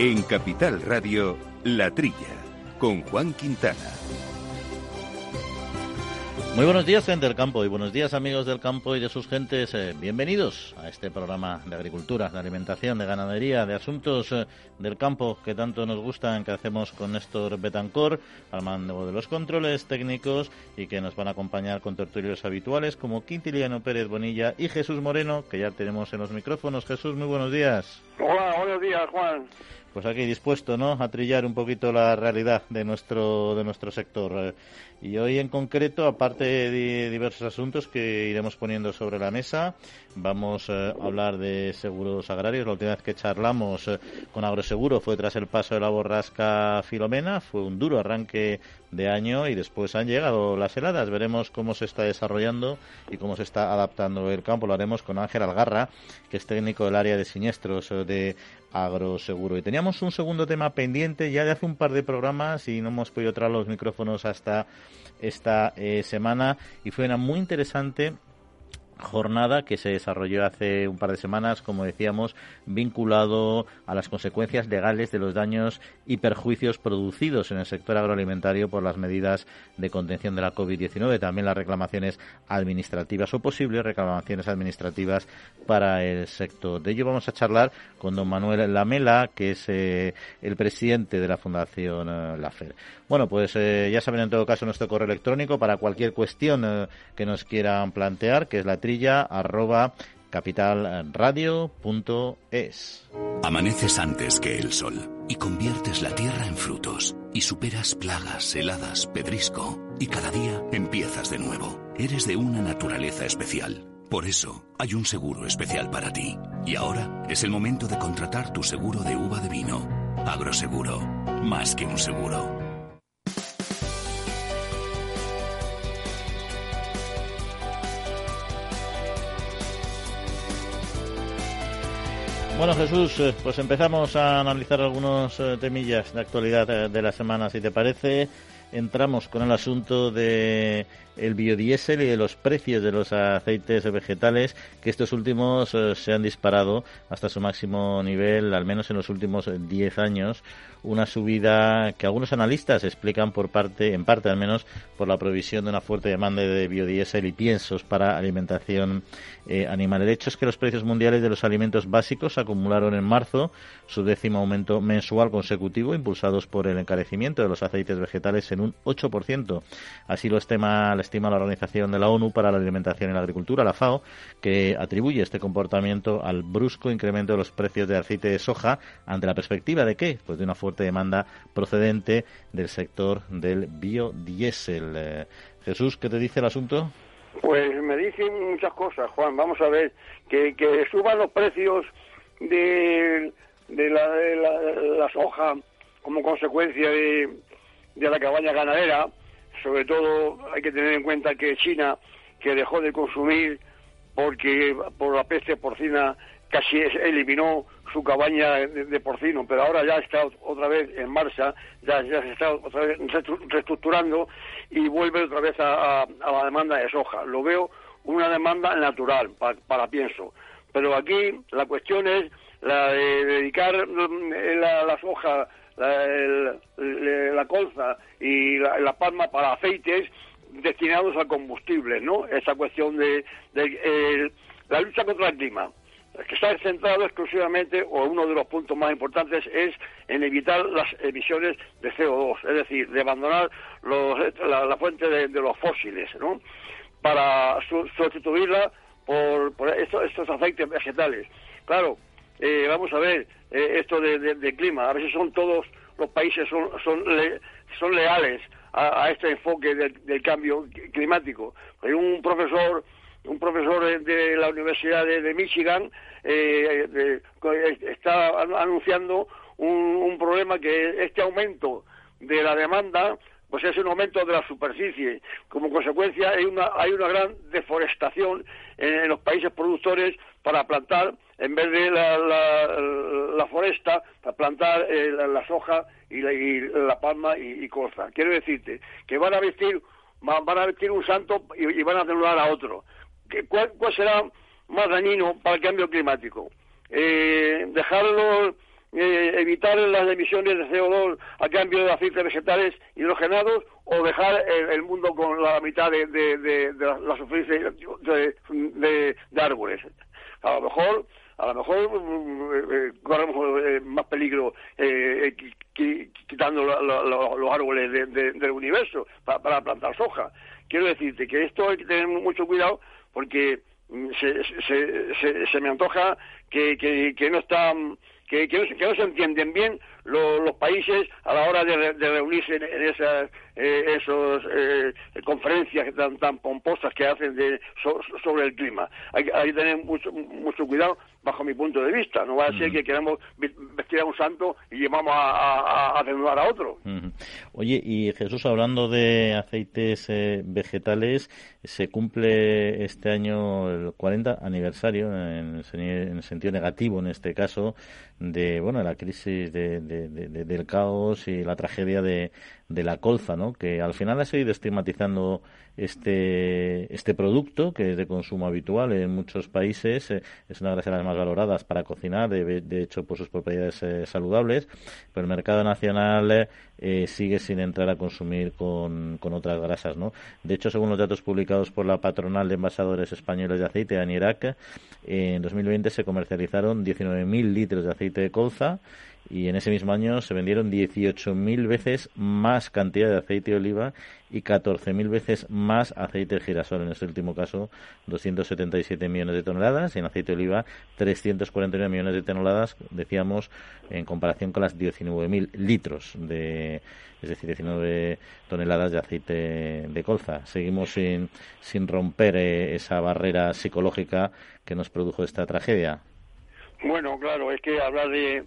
En Capital Radio, La Trilla, con Juan Quintana. Muy buenos días, gente del campo, y buenos días, amigos del campo y de sus gentes. Eh, bienvenidos a este programa de agricultura, de alimentación, de ganadería, de asuntos eh, del campo que tanto nos gustan, que hacemos con Néstor Betancor, al mando de los controles técnicos, y que nos van a acompañar con tertulios habituales como Quintiliano Pérez Bonilla y Jesús Moreno, que ya tenemos en los micrófonos. Jesús, muy buenos días. Hola, buenos días, Juan pues aquí dispuesto ¿no? a trillar un poquito la realidad de nuestro de nuestro sector y hoy en concreto aparte de diversos asuntos que iremos poniendo sobre la mesa vamos eh, a hablar de seguros agrarios. La última vez que charlamos eh, con Agroseguro fue tras el paso de la borrasca Filomena. Fue un duro arranque de año y después han llegado las heladas. Veremos cómo se está desarrollando y cómo se está adaptando el campo. Lo haremos con Ángel Algarra que es técnico del área de siniestros de agroseguro. Y teníamos un segundo tema pendiente ya de hace un par de programas y no hemos podido traer los micrófonos hasta esta eh, semana. Y fue una muy interesante jornada que se desarrolló hace un par de semanas, como decíamos, vinculado a las consecuencias legales de los daños y perjuicios producidos en el sector agroalimentario por las medidas de contención de la COVID-19, también las reclamaciones administrativas o posibles reclamaciones administrativas para el sector. De ello vamos a charlar con don Manuel Lamela, que es eh, el presidente de la Fundación eh, LAFER. Bueno, pues eh, ya saben en todo caso nuestro correo electrónico para cualquier cuestión que nos quieran plantear, que es la arroba capitalradio.es. Amaneces antes que el sol y conviertes la tierra en frutos y superas plagas, heladas, pedrisco y cada día empiezas de nuevo. Eres de una naturaleza especial. Por eso hay un seguro especial para ti. Y ahora es el momento de contratar tu seguro de uva de vino. Agroseguro, más que un seguro. Bueno, Jesús, eh, pues empezamos a analizar algunos eh, temillas de actualidad eh, de la semana, si te parece. Entramos con el asunto de el biodiesel y de los precios de los aceites vegetales, que estos últimos se han disparado hasta su máximo nivel, al menos en los últimos 10 años, una subida que algunos analistas explican por parte, en parte al menos, por la provisión de una fuerte demanda de biodiesel y piensos para alimentación eh, animal. El hecho es que los precios mundiales de los alimentos básicos acumularon en marzo su décimo aumento mensual consecutivo, impulsados por el encarecimiento de los aceites vegetales en un 8%. Así lo estima, estima la Organización de la ONU para la Alimentación y la Agricultura, la FAO, que atribuye este comportamiento al brusco incremento de los precios de aceite de soja ante la perspectiva de que, pues de una fuerte demanda procedente del sector del biodiesel. Eh, Jesús, ¿qué te dice el asunto? Pues me dicen muchas cosas, Juan. Vamos a ver, que, que suban los precios de, de, la, de la, soja como consecuencia de, de la cabaña ganadera. Sobre todo hay que tener en cuenta que China, que dejó de consumir porque por la peste porcina casi eliminó su cabaña de, porcino, pero ahora ya está otra vez en marcha, ya, se está otra vez reestructurando y vuelve otra vez a, la demanda de soja. Lo veo una demanda natural para, pienso. Pero aquí la cuestión es la de dedicar mm, la, soja, la, colza y la, palma para aceites destinados a combustibles, ¿no? Esa cuestión de, la lucha contra el clima que está centrado exclusivamente, o uno de los puntos más importantes, es en evitar las emisiones de CO2, es decir, de abandonar la, fuente de, los fósiles, ¿no? Para sustituirla por, estos, aceites vegetales. Claro, eh, vamos a ver eh, esto de, clima, a veces son todos los países son, son, son leales a, este enfoque del cambio climático. Hay un profesor un profesor de la Universidad de, Michigan eh, está anunciando un, problema que este aumento de la demanda pues es un aumento de la superficie. Como consecuencia hay una, hay una gran deforestación en, los países productores para plantar, en vez de la, la, foresta, para plantar eh, la, soja y la, palma y, y. Quiero decirte que van a vestir, van a vestir un santo y, y van a celular a otro. ¿Cuál, será más dañino para el cambio climático? Eh, dejarlo eh, evitar las emisiones de CO2 a cambio de aceites vegetales hidrogenados o dejar el, mundo con la mitad de, de, la, superficie de, árboles. A lo mejor a lo mejor eh, corremos eh, más peligro eh, quitando los árboles del universo para, plantar soja. Quiero decirte que esto hay que tener mucho cuidado porque mm, se, se, me antoja que, que, no están que, que, no, se entienden bien los países a la hora de, reunirse en, esas eh, esos, eh, conferencias tan, tan pomposas que hacen de, sobre el clima. Hay, que tener mucho, mucho cuidado bajo mi punto de vista. No va a ser que queramos vestir a un santo y llevamos a, a, desnudar a otro. Oye, y Jesús, hablando de aceites eh, vegetales, se cumple este año el 40 aniversario, en el, sentido negativo en este caso, de bueno la crisis de, del caos y la tragedia de, de la colza, ¿no? que al final ha seguido estigmatizando este, este producto, que es de consumo habitual en muchos países, eh, es una de las más valoradas para cocinar, de, hecho por sus propiedades eh, saludables, pero el mercado nacional eh, sigue sin entrar a consumir con, con, otras grasas. ¿no? De hecho, según los datos publicados por la patronal de envasadores españoles de aceite, ANIRAC, en 2020 se comercializaron 19.000 litros de aceite de colza, y en ese mismo año se vendieron 18.000 veces más cantidad de aceite de oliva y 14.000 veces más aceite de girasol. En este último caso, 277 millones de toneladas y en aceite de oliva 349 millones de toneladas, decíamos, en comparación con las 19.000 litros de es decir, 19 toneladas de aceite de colza. Seguimos sin, sin romper eh, esa barrera psicológica que nos produjo esta tragedia. Bueno, claro, es que hablar de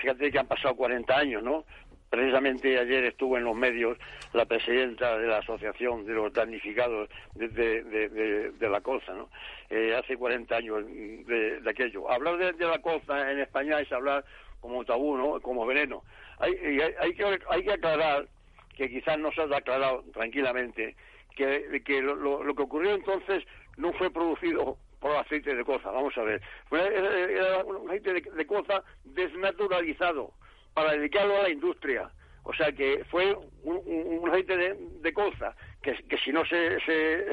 fíjate que han pasado 40 años, ¿no? Precisamente ayer estuvo en los medios la presidenta de la Asociación de los Damnificados de, la Colza, ¿no? Eh, hace 40 años de, aquello. Hablar de, la colza en España es hablar como tabú, ¿no? Como veneno. Hay, hay, que, hay que aclarar, que quizás no se ha aclarado tranquilamente, que, que lo, lo que ocurrió entonces no fue producido por aceite de coza. Vamos a ver. Era un aceite de, de coza desnaturalizado para dedicarlo a la industria. O sea que fue un, aceite de, de colza que, que, si no se, se,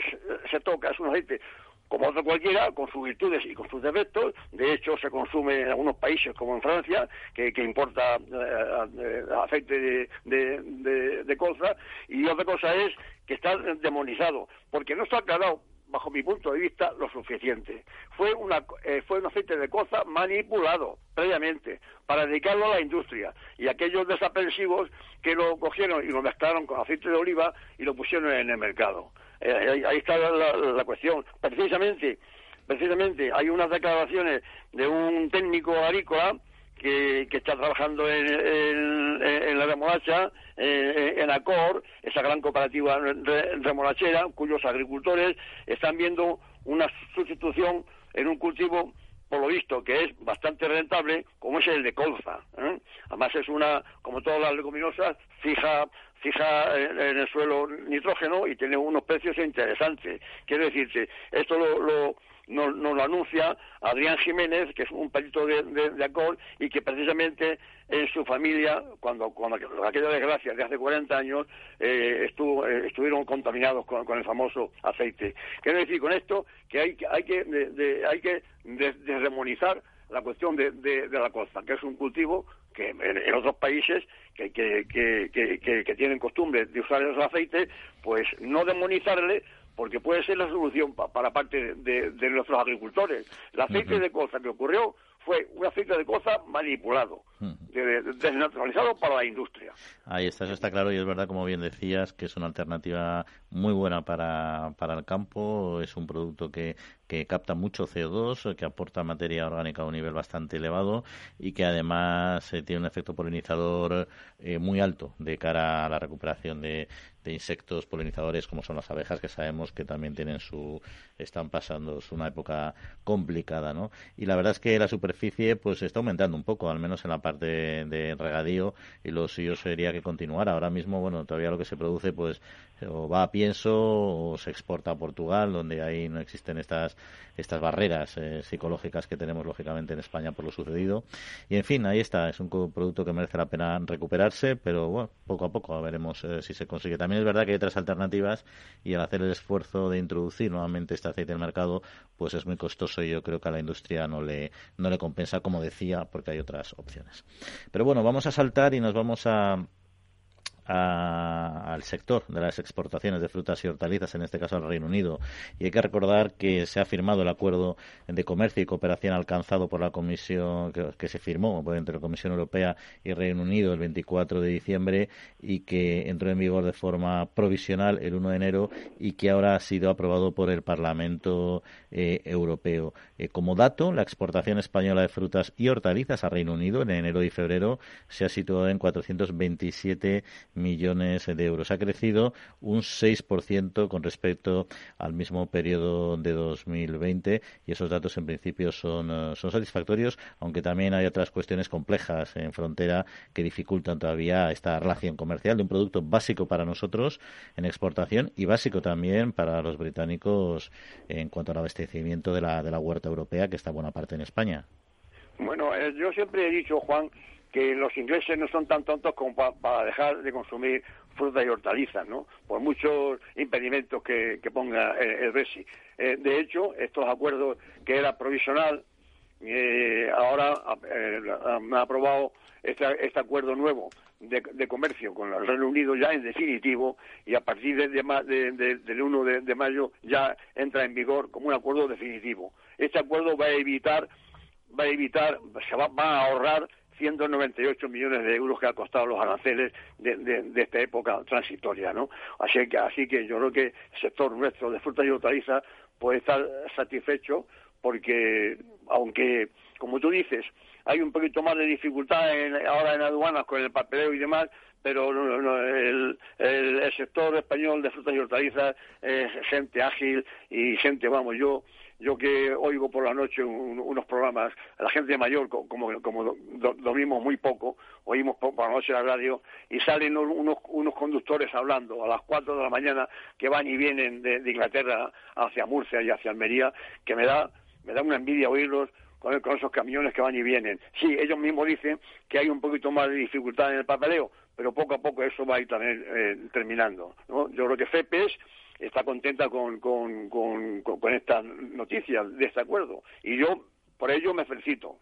se, toca es un aceite como otro cualquiera, con sus virtudes y con sus defectos. De hecho, se consume en algunos países, como en Francia, que, que importa eh, aceite de, de, de, colza. Y otra cosa es que está demonizado, porque no está aclarado bajo mi punto de vista, lo suficiente. Fue, una, eh, fue un aceite de coza manipulado previamente para dedicarlo a la industria y aquellos desaprensivos que lo cogieron y lo mezclaron con aceite de oliva y lo pusieron en el mercado. Eh, ahí, está la, cuestión. Precisamente, precisamente hay unas declaraciones de un técnico agrícola que, está trabajando en, la remolacha, en Acor, esa gran cooperativa remolachera, cuyos agricultores están viendo una sustitución en un cultivo por lo visto, que es bastante rentable, como es el de colza. ¿eh? Además es una, como todas las leguminosas, fija fija en el suelo nitrógeno y tiene unos precios interesantes. Quiero decirte, esto lo nos, lo anuncia Adrián Jiménez, que es un perito de, de, y que precisamente en su familia, cuando, cuando aquella desgracia de hace 40 años, eh, estuvo, eh, estuvieron contaminados con, el famoso aceite. Quiero decir con esto que hay, hay que, hay que desdemonizar la cuestión de, de, la costa, que es un cultivo que en, otros países que, que, tienen costumbre de usar esos aceites, pues no demonizarle, porque puede ser la solución para parte de, nuestros agricultores. El aceite de colza que ocurrió fue un aceite de colza manipulado, desnaturalizado para la industria. Ahí está, eso está claro y es verdad, como bien decías, que es una alternativa muy buena para, para el campo, es un producto que, que capta mucho CO2, que aporta materia orgánica a un nivel bastante elevado y que además eh, tiene un efecto polinizador eh, muy alto de cara a la recuperación de, de insectos polinizadores como son las abejas que sabemos que también tienen su están pasando una época complicada no y la verdad es que la superficie pues está aumentando un poco al menos en la parte de, regadío y lo suyo sería que continuara. Ahora mismo, bueno, todavía lo que se produce, pues, o va a pienso o se exporta a Portugal, donde ahí no existen estas estas barreras eh, psicológicas que tenemos lógicamente en España por lo sucedido. Y en fin, ahí está, es un producto que merece la pena recuperarse, pero bueno, poco a poco veremos eh, si se consigue. También es verdad que hay otras alternativas y al hacer el esfuerzo de introducir nuevamente este aceite el mercado, pues es muy costoso y yo creo que a la industria no le, no le compensa, como decía, porque hay otras opciones. Pero bueno, vamos a saltar y nos vamos a al sector de las exportaciones de frutas y hortalizas, en este caso al Reino Unido. Y hay que recordar que se ha firmado el acuerdo de comercio y cooperación alcanzado por la Comisión, que, se firmó entre la Comisión Europea y Reino Unido el 24 de diciembre y que entró en vigor de forma provisional el 1 de enero y que ahora ha sido aprobado por el Parlamento eh, Europeo. Eh, como dato, la exportación española de frutas y hortalizas a Reino Unido en enero y febrero se ha situado en 427 millones de euros. Ha crecido un 6% con respecto al mismo periodo de 2020 y esos datos en principio son, eh, son satisfactorios, aunque también hay otras cuestiones complejas en frontera que dificultan todavía esta relación comercial de un producto básico para nosotros en exportación y básico también para los británicos en cuanto al abastecimiento de la, de la huerta europea que está buena parte en España. Bueno, eh, yo siempre he dicho, Juan, que los ingleses no son tan tontos como para dejar de consumir frutas y hortalizas, ¿no? Por muchos impedimentos que, ponga el, Brexit. Eh, de hecho, estos acuerdos que era provisional, eh, ahora eh, ha aprobado este, este, acuerdo nuevo de, comercio con el Reino Unido ya en definitivo y a partir de, del 1 de, mayo ya entra en vigor como un acuerdo definitivo. Este acuerdo va a evitar va a evitar, se va a ahorrar 198 millones de euros que ha costado los aranceles de, esta época transitoria, ¿no? Así que, así que yo creo que el sector nuestro de frutas y hortalizas puede estar satisfecho porque, aunque, como tú dices, hay un poquito más de dificultad ahora en aduanas con el papeleo y demás, pero el, el, sector español de frutas y hortalizas es gente ágil y gente, vamos, yo yo que oigo por la noche unos programas, la gente mayor, como, como dormimos muy poco, oímos por, la noche la radio y salen unos, unos conductores hablando a las cuatro de la mañana que van y vienen de, Inglaterra hacia Murcia y hacia Almería, que me da, me da una envidia oírlos con, con, esos camiones que van y vienen. Sí, ellos mismos dicen que hay un poquito más de dificultad en el papeleo, pero poco a poco eso va a ir también eh, terminando. ¿no? Yo creo que FEPES está contenta con, con, con, con esta noticia de este acuerdo. Y yo, por ello, me felicito.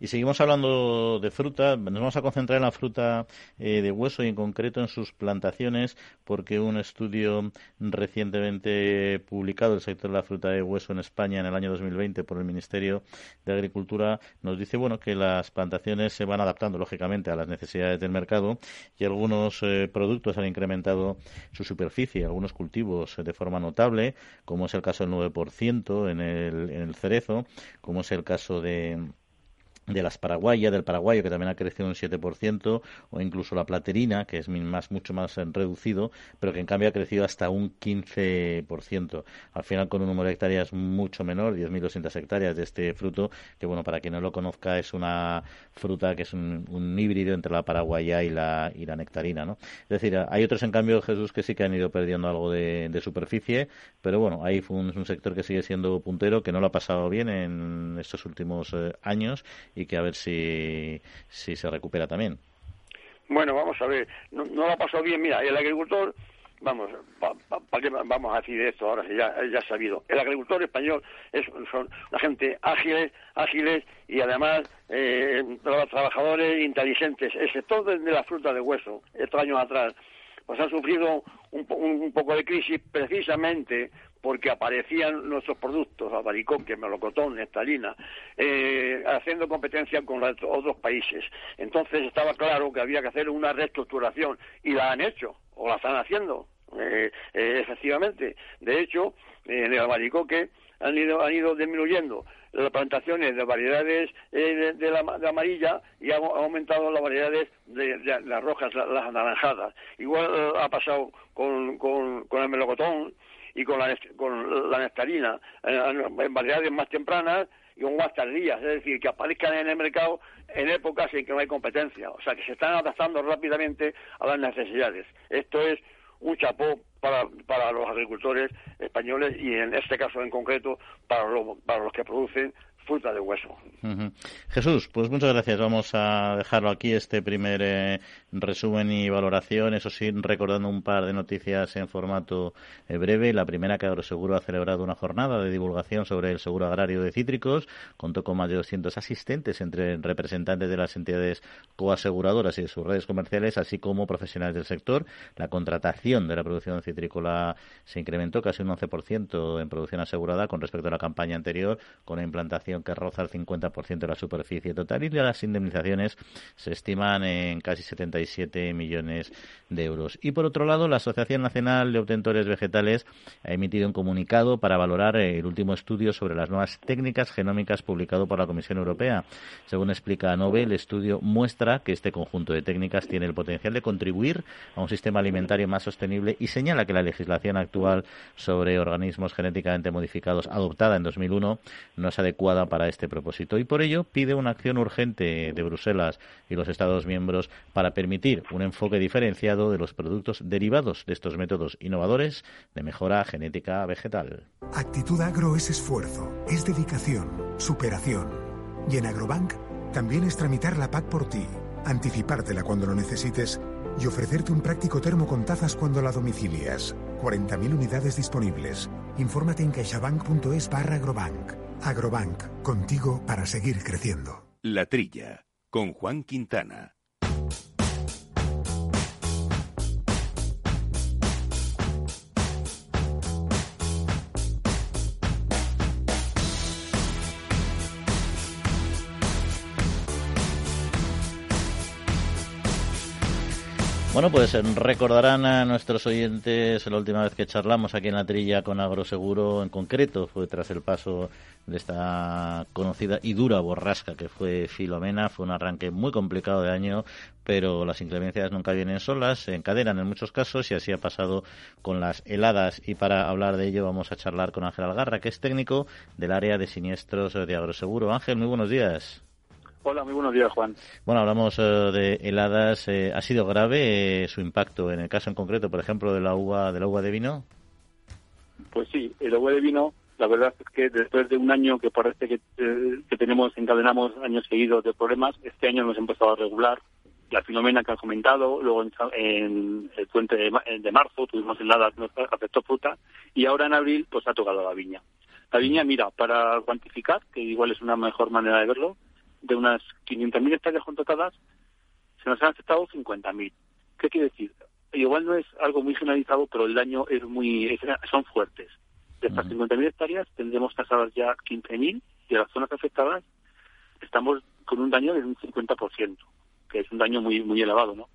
Y seguimos hablando de fruta. Nos vamos a concentrar en la fruta eh, de hueso y en concreto en sus plantaciones, porque un estudio recientemente publicado del sector de la fruta de hueso en España en el año 2020 por el Ministerio de Agricultura nos dice bueno que las plantaciones se van adaptando lógicamente a las necesidades del mercado y algunos eh, productos han incrementado su superficie, algunos cultivos de forma notable, como es el caso del 9% en el, en el cerezo, como es el caso de de las paraguayas, del paraguayo, que también ha crecido un 7%, o incluso la platerina, que es más, mucho más reducido, pero que en cambio ha crecido hasta un 15%. Al final, con un número de hectáreas mucho menor, 10.200 hectáreas de este fruto, que bueno, para quien no lo conozca, es una fruta que es un, híbrido entre la paraguaya y la, y la nectarina, ¿no? Es decir, hay otros, en cambio, Jesús, que sí que han ido perdiendo algo de, superficie, pero bueno, ahí un, un, sector que sigue siendo puntero, que no lo ha pasado bien en estos últimos eh, años que a ver si, si se recupera también. Bueno, vamos a ver, no, no lo ha pasado bien. Mira, el agricultor, vamos, ¿para qué vamos a decir esto ahora? Ya, ya sabido. El agricultor español es, son la gente ágiles, ágiles y además eh, trabajadores inteligentes. El sector de, de la fruta de hueso, estos años atrás, pues ha sufrido un, un, poco de crisis precisamente porque aparecían nuestros productos, albaricoque, melocotón, nestalina, eh, haciendo competencia con los otros países. Entonces estaba claro que había que hacer una reestructuración y la han hecho, o la están haciendo, eh, eh, efectivamente. De hecho, en el albaricoque han ido, han ido disminuyendo las plantaciones de variedades de, la, amarilla y han, aumentado las variedades de, las rojas, las, anaranjadas. Igual ha pasado con, con el melocotón, y con la, con la nectarina en variedades más tempranas y con más tardías, es decir, que aparezcan en el mercado en épocas en que no hay competencia, o sea, que se están adaptando rápidamente a las necesidades. Esto es un chapó para, para los agricultores españoles y en este caso en concreto para, para los que producen de hueso. Jesús, pues muchas gracias. Vamos a dejarlo aquí, este primer eh, resumen y valoración. Eso sí, recordando un par de noticias en formato eh, breve. La primera, que Agroseguro ha celebrado una jornada de divulgación sobre el seguro agrario de cítricos. Contó con más de 200 asistentes entre representantes de las entidades coaseguradoras y de sus redes comerciales, así como profesionales del sector. La contratación de la producción citrícola se incrementó casi un 11% en producción asegurada con respecto a la campaña anterior, con la implantación que roza el 50% de la superficie total y las indemnizaciones se estiman en casi 77 millones de euros. Y por otro lado, la Asociación Nacional de Obtentores Vegetales ha emitido un comunicado para valorar el último estudio sobre las nuevas técnicas genómicas publicado por la Comisión Europea. Según explica Nove, el estudio muestra que este conjunto de técnicas tiene el potencial de contribuir a un sistema alimentario más sostenible y señala que la legislación actual sobre organismos genéticamente modificados adoptada en 2001 no es adecuada para este propósito y por ello pide una acción urgente de Bruselas y los Estados miembros para permitir un enfoque diferenciado de los productos derivados de estos métodos innovadores de mejora genética vegetal. Actitud Agro es esfuerzo, es dedicación, superación. Y en Agrobank también es tramitar la PAC por ti, anticipártela cuando lo necesites y ofrecerte un práctico termo con tazas cuando la domicilias. 40.000 unidades disponibles. Infórmate en caixabank.es barra agrobank. Agrobank, contigo para seguir creciendo. La Trilla, con Juan Quintana. Bueno, pues recordarán a nuestros oyentes la última vez que charlamos aquí en la trilla con Agroseguro en concreto, fue tras el paso de esta conocida y dura borrasca que fue Filomena. Fue un arranque muy complicado de año, pero las inclemencias nunca vienen solas, se encadenan en muchos casos y así ha pasado con las heladas. Y para hablar de ello vamos a charlar con Ángel Algarra, que es técnico del área de siniestros de Agroseguro. Ángel, muy buenos días. Hola, muy buenos días, Juan. Bueno, hablamos eh, de heladas. Eh, ¿Ha sido grave eh, su impacto en el caso en concreto, por ejemplo, de la uva, de la uva de vino? Pues sí, el uva de vino, la verdad es que después de un año que parece que, que tenemos, encadenamos años seguidos de problemas, este año hemos empezado a regular. La filomena que has comentado, luego en, el puente de, de, marzo tuvimos heladas nos afectó fruta y ahora en abril pues ha tocado la viña. La viña, mira, para cuantificar, que igual es una mejor manera de verlo, de unas 500.000 hectáreas contratadas, se nos han aceptado 50.000. ¿Qué quiere decir? Igual no es algo muy generalizado, pero el daño es muy son fuertes. De estas 50.000 hectáreas tendremos tasadas ya 15.000 y de las zonas afectadas estamos con un daño de un 50%, que es un daño muy muy elevado, ¿no?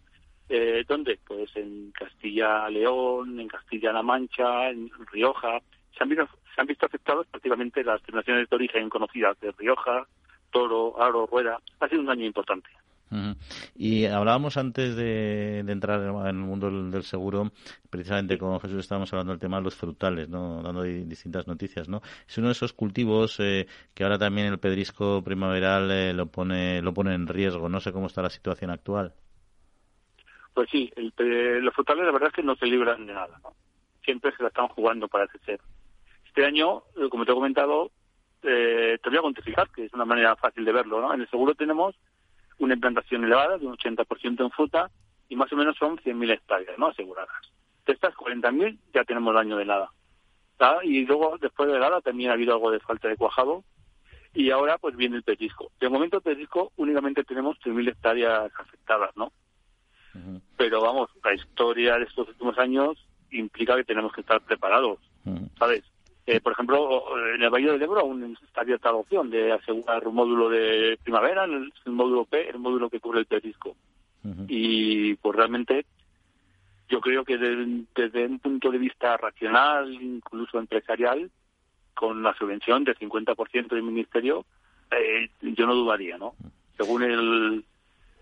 Eh, ¿Dónde? Pues en Castilla-León, en Castilla-La Mancha, en Rioja. Se han visto, se han visto afectados prácticamente las naciones de origen conocidas de Rioja, Toro, Aro, Rueda. Ha sido un año importante. Y hablábamos antes de, entrar en el mundo del, seguro, precisamente con Jesús estábamos hablando del tema de los frutales, ¿no? dando distintas noticias. ¿no? Es uno de esos cultivos eh, que ahora también el pedrisco primaveral eh, lo, pone, lo pone en riesgo. No sé cómo está la situación actual. Pues sí, los frutales la verdad es que no se libran de nada. Siempre se la están jugando para crecer. Este año, eh, como te he comentado, eh, te voy a cuantificar, que es una manera fácil de verlo. ¿no? En el seguro tenemos una implantación elevada de un 80% en fruta y más o menos son 100.000 hectáreas ¿no? aseguradas. De estas 40.000 ya tenemos daño de helada. Y luego, después de helada, también ha habido algo de falta de cuajado. Y ahora, pues viene el pellizco. De momento, el pellizco únicamente tenemos 3.000 hectáreas afectadas, ¿no? Pero vamos, la historia de estos últimos años implica que tenemos que estar preparados, ¿sabes? Eh, por ejemplo, en el Valle del Ebro aún está abierta la opción de asegurar un módulo de primavera, el, módulo P, el módulo que cubre el perisco. Y pues realmente yo creo que desde un punto de vista racional, incluso empresarial, con la subvención del 50% del ministerio, eh, yo no dudaría, ¿no? Según el,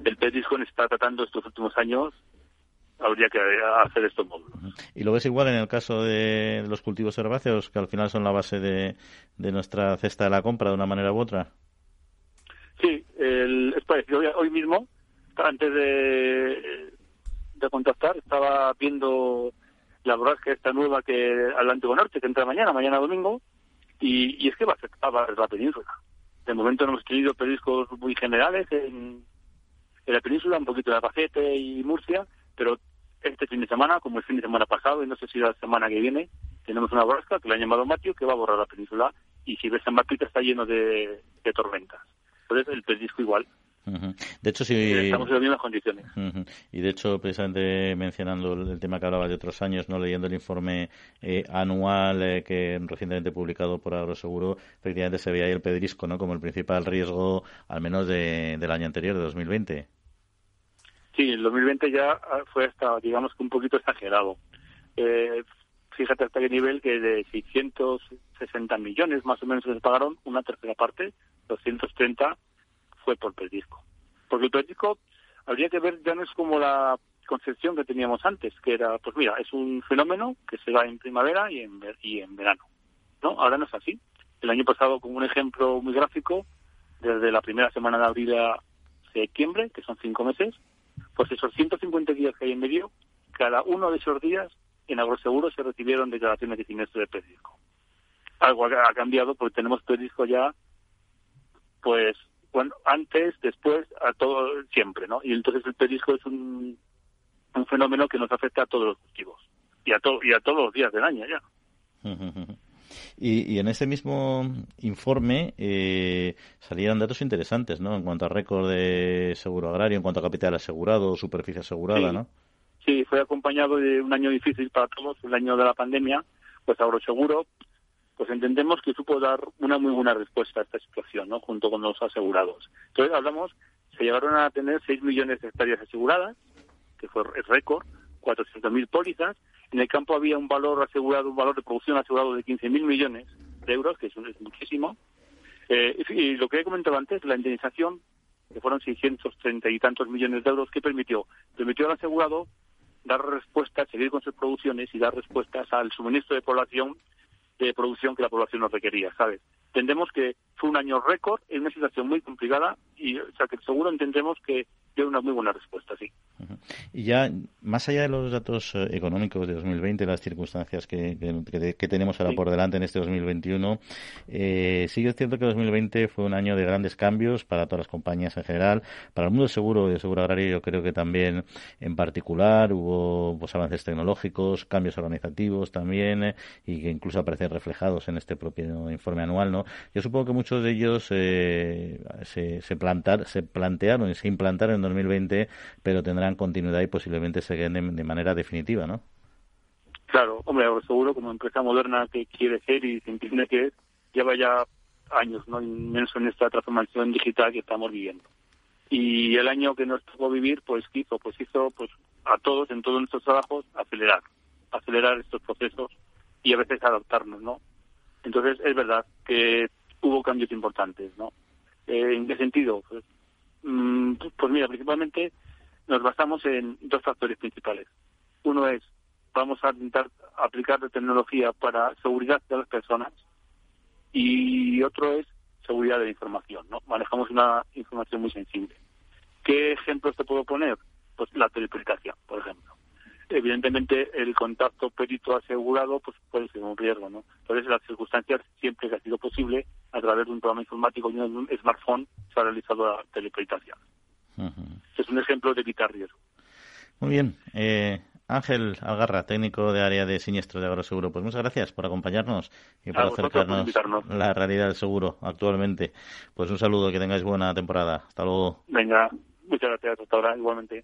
el Perisco está tratando estos últimos años, habría que hacer estos módulos. ¿Y lo ves igual en el caso de los cultivos herbáceos, que al final son la base de, de nuestra cesta de la compra de una manera u otra? Sí, el, es parecido. Hoy, mismo, antes de, de contactar, estaba viendo la borrasca esta nueva que Atlántico Norte, que entra mañana, mañana domingo, y, y es que va a afectar a la península. De momento no hemos tenido pediscos muy generales en, en la península, un poquito de Albacete y Murcia, pero este fin de semana, como el fin de semana pasado, y no sé si la semana que viene, tenemos una borrasca que la han llamado Matio, que va a borrar la península, y si ves San Martín está lleno de, de tormentas. Entonces el pedisco igual. De hecho, si... Estamos en las mismas condiciones. Y de hecho, precisamente mencionando el tema que hablabas de otros años, no leyendo el informe eh, anual eh, que recientemente publicado por Agroseguro, efectivamente se veía ahí el pedrisco ¿no? como el principal riesgo, al menos de, del año anterior, de 2020. Sí, el 2020 ya ah, fue hasta, digamos que un poquito exagerado. Eh, fíjate hasta qué nivel que de 660 millones más o menos se pagaron, una tercera parte, 230 fue por pedisco. Porque el pedisco habría que ver, ya no es como la concepción que teníamos antes, que era, pues mira, es un fenómeno que se da en primavera y en, y en verano. ¿no? Ahora no es así. El año pasado, como un ejemplo muy gráfico, desde la primera semana de abril a septiembre, que son cinco meses, pues esos 150 días que hay en medio, cada uno de esos días en Agroseguro se recibieron declaraciones de siniestro de pedisco. Algo ha cambiado porque tenemos pedisco ya, pues bueno, antes, después, a todo, siempre, ¿no? Y entonces el pedisco es un, un fenómeno que nos afecta a todos los cultivos y a, to, y a todos los días del año ya. Y, en ese mismo informe eh, salían datos interesantes, ¿no? En cuanto a récord de seguro agrario, en cuanto a capital asegurado, superficie asegurada, ¿no? Sí, fue acompañado de un año difícil para todos, el año de la pandemia, pues Agroseguro pues entendemos que supo dar una muy buena respuesta a esta situación, ¿no? Junto con los asegurados. Entonces hablamos, se llegaron a tener 6 millones de hectáreas aseguradas, que fue el récord, 400.000 pólizas. En el campo había un valor asegurado, un valor de producción asegurado de 15.000 millones de euros, que eso es muchísimo. Eh, y lo que he comentado antes, la indemnización, que fueron 630 y tantos millones de euros, ¿qué permitió? Permitió al asegurado dar respuestas, seguir con sus producciones y dar respuestas al suministro de población de producción que la población nos requería, ¿sabes? Entendemos que fue un año récord en una situación muy complicada y, o sea, que seguro entendemos que dio una muy buena respuesta, sí. Y ya, más allá de los datos eh, económicos de 2020, las circunstancias que, que, tenemos ahora por delante en este 2021, eh, sí es cierto que 2020 fue un año de grandes cambios para todas las compañías en general, para el mundo seguro y de seguro agrario yo creo que también en particular hubo pues, avances tecnológicos, cambios organizativos también eh, y que incluso aparecen reflejados en este propio informe anual, ¿no? Yo supongo que muchos de ellos eh, se, se, plantar, se plantearon y se implantaron en 2020, pero tendrán continuidad y posiblemente se queden de, manera definitiva, ¿no? Claro, hombre, seguro como empresa moderna que quiere ser y se entiende que lleva ya años, ¿no? Inmenso en esta transformación digital que estamos viviendo. Y el año que nos tocó vivir, pues hizo, pues hizo, pues a todos, en todos nuestros trabajos, acelerar, acelerar estos procesos y a veces adaptarnos, ¿no? Entonces, es verdad que hubo cambios importantes, ¿no? Eh, ¿En qué sentido? Pues, mm, pues mira, principalmente nos basamos en dos factores principales. Uno es, vamos a intentar aplicar la tecnología para seguridad de las personas y otro es seguridad de la información, ¿no? Manejamos una información muy sensible. ¿Qué ejemplos te puedo poner? Pues la teleplicación, por ejemplo. Evidentemente, el contacto perito asegurado pues puede ser un riesgo, ¿no? Entonces, las circunstancias, siempre que ha sido posible, a través de un programa informático y un smartphone, se ha realizado la teleplicación. Es un ejemplo de evitar riesgo. Muy bien. Eh, Ángel Algarra, técnico de área de siniestro de Agroseguro. Pues muchas gracias por acompañarnos y por acercarnos la realidad del seguro actualmente. Pues un saludo, que tengáis buena temporada. Hasta luego. Venga, muchas gracias. Hasta ahora, igualmente.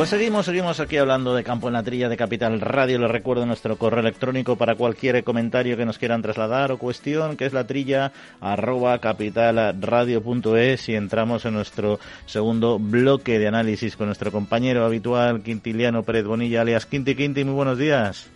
Pues seguimos, seguimos aquí hablando de Campo en la Trilla de Capital Radio. Les recuerdo nuestro correo electrónico para cualquier comentario que nos quieran trasladar o cuestión, que es la trilla arroba capitalradio.es y entramos en nuestro segundo bloque de análisis con nuestro compañero habitual Quintiliano Pérez Bonilla, alias Quinti Quinti. Muy buenos días.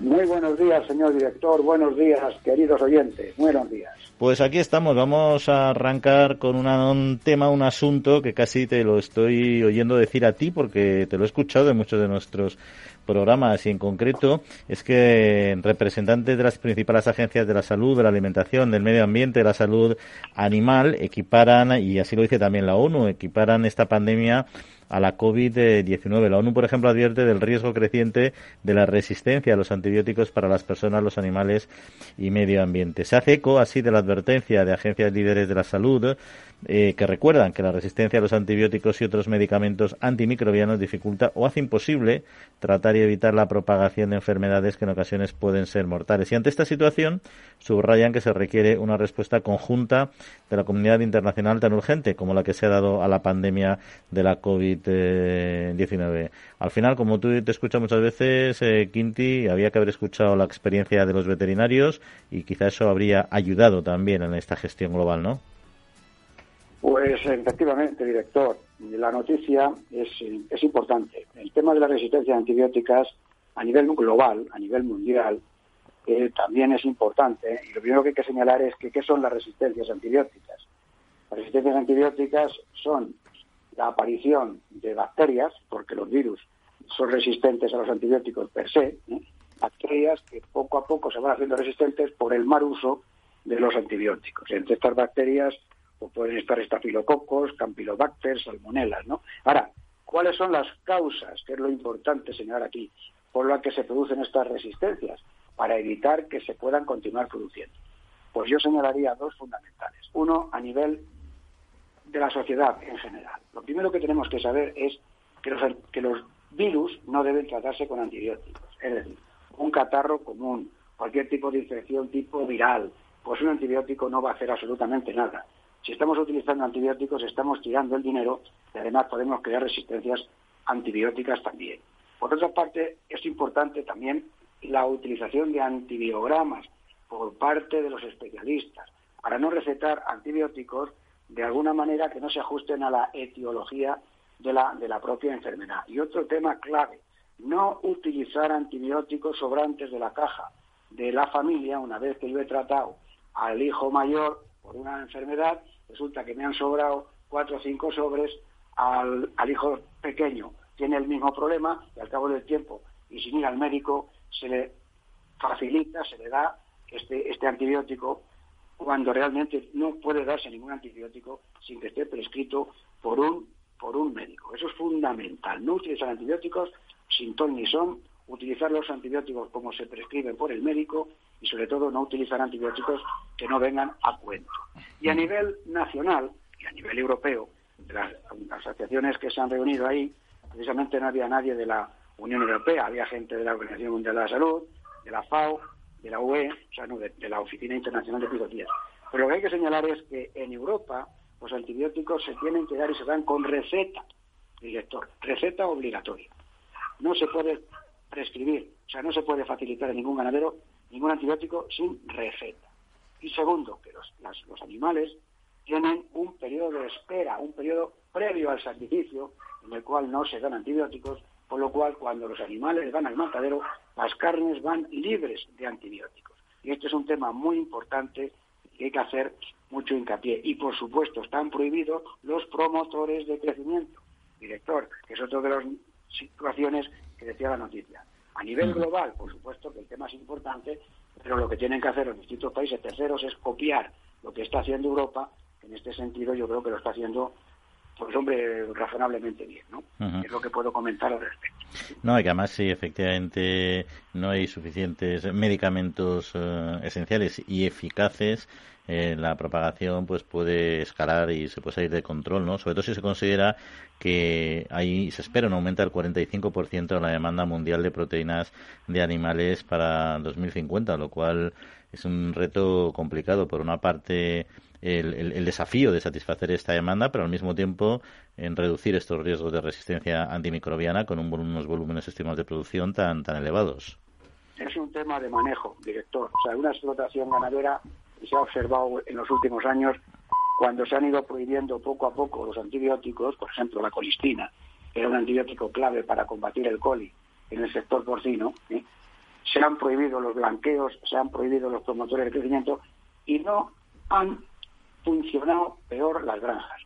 Muy buenos días, señor director. Buenos días, queridos oyentes. Buenos días. Pues aquí estamos, vamos a arrancar con un tema, un asunto que casi te lo estoy oyendo decir a ti porque te lo he escuchado en muchos de nuestros programas y en concreto es que representantes de las principales agencias de la salud, de la alimentación, del medio ambiente, de la salud animal equiparan, y así lo dice también la ONU, equiparan esta pandemia a la COVID-19. La ONU, por ejemplo, advierte del riesgo creciente de la resistencia a los antibióticos para las personas, los animales y medio ambiente. Se hace eco así de la advertencia de agencias líderes de la salud eh, que recuerdan que la resistencia a los antibióticos y otros medicamentos antimicrobianos dificulta o hace imposible tratar y evitar la propagación de enfermedades que en ocasiones pueden ser mortales. Y ante esta situación, subrayan que se requiere una respuesta conjunta de la comunidad internacional tan urgente como la que se ha dado a la pandemia de la COVID-19. Al final, como tú te escuchas muchas veces, eh, Quinti, había que haber escuchado la experiencia de los veterinarios y quizá eso habría ayudado también en esta gestión global, ¿no? Pues efectivamente, director, la noticia es, es importante. El tema de la resistencia a antibióticas a nivel global, a nivel mundial, eh, también es importante. Y lo primero que hay que señalar es que qué son las resistencias antibióticas. Las resistencias antibióticas son la aparición de bacterias, porque los virus son resistentes a los antibióticos per se, ¿eh? bacterias que poco a poco se van haciendo resistentes por el mal uso de los antibióticos. Entre estas bacterias o pueden estar estafilococos, campylobacter, salmonelas, ¿no? Ahora, ¿cuáles son las causas, que es lo importante señalar aquí, por las que se producen estas resistencias, para evitar que se puedan continuar produciendo? Pues yo señalaría dos fundamentales. Uno, a nivel de la sociedad en general. Lo primero que tenemos que saber es que los, que los virus no deben tratarse con antibióticos. Es decir, un catarro común, cualquier tipo de infección tipo viral, pues un antibiótico no va a hacer absolutamente nada. Si estamos utilizando antibióticos, estamos tirando el dinero y además podemos crear resistencias antibióticas también. Por otra parte, es importante también la utilización de antibiogramas por parte de los especialistas para no recetar antibióticos de alguna manera que no se ajusten a la etiología de la, de la propia enfermedad. Y otro tema clave, no utilizar antibióticos sobrantes de la caja de la familia una vez que yo he tratado al hijo mayor por una enfermedad resulta que me han sobrado cuatro o cinco sobres al, hijo pequeño. Tiene el mismo problema y al cabo del tiempo y sin ir al médico se le facilita, se le da este, este antibiótico cuando realmente no puede darse ningún antibiótico sin que esté prescrito por un, por un médico. Eso es fundamental. No utilizar antibióticos sin ton ni son, utilizar los antibióticos como se prescriben por el médico y sobre todo no utilizar antibióticos que no vengan a cuento. Y a nivel nacional y a nivel europeo, las, asociaciones que se han reunido ahí, precisamente no había nadie de la Unión Europea, había gente de la Organización Mundial de la Salud, de la FAO, de la UE, o sea, no, de, la Oficina Internacional de Epidemiología. Pero lo que hay que señalar es que en Europa los antibióticos se tienen que dar y se dan con receta, director, receta obligatoria. No se puede prescribir, o sea, no se puede facilitar a ningún ganadero ningún antibiótico sin receta. Y segundo, que los, los animales tienen un periodo de espera, un periodo previo al sacrificio, en el cual no se dan antibióticos, por lo cual cuando los animales van al matadero, las carnes van libres de antibióticos. Y este es un tema muy importante que hay que hacer mucho hincapié. Y por supuesto, están prohibidos los promotores de crecimiento. Director, que es otra de las situaciones que decía la noticia. A nivel global, por supuesto que el tema es importante, pero lo que tienen que hacer los distintos países terceros es copiar lo que está haciendo Europa. En este sentido, yo creo que lo está haciendo, pues hombre, razonablemente bien, ¿no? Es lo que puedo comentar al respecto. No, y que además, sí, efectivamente, no hay suficientes medicamentos eh, esenciales y eficaces eh, la propagación pues puede escalar y se puede salir de control, ¿no? Sobre todo si se considera que ahí se espera un aumento del 45% de la demanda mundial de proteínas de animales para 2050, lo cual es un reto complicado. Por una parte, el, desafío de satisfacer esta demanda, pero al mismo tiempo en reducir estos riesgos de resistencia antimicrobiana con unos volúmenes estimados de producción tan, tan elevados. Es un tema de manejo, director. O sea, una explotación ganadera se ha observado en los últimos años cuando se han ido prohibiendo poco a poco los antibióticos, por ejemplo la colistina, que era un antibiótico clave para combatir el coli en el sector porcino, ¿eh? se han prohibido los blanqueos, se han prohibido los promotores de crecimiento y no han funcionado peor las granjas.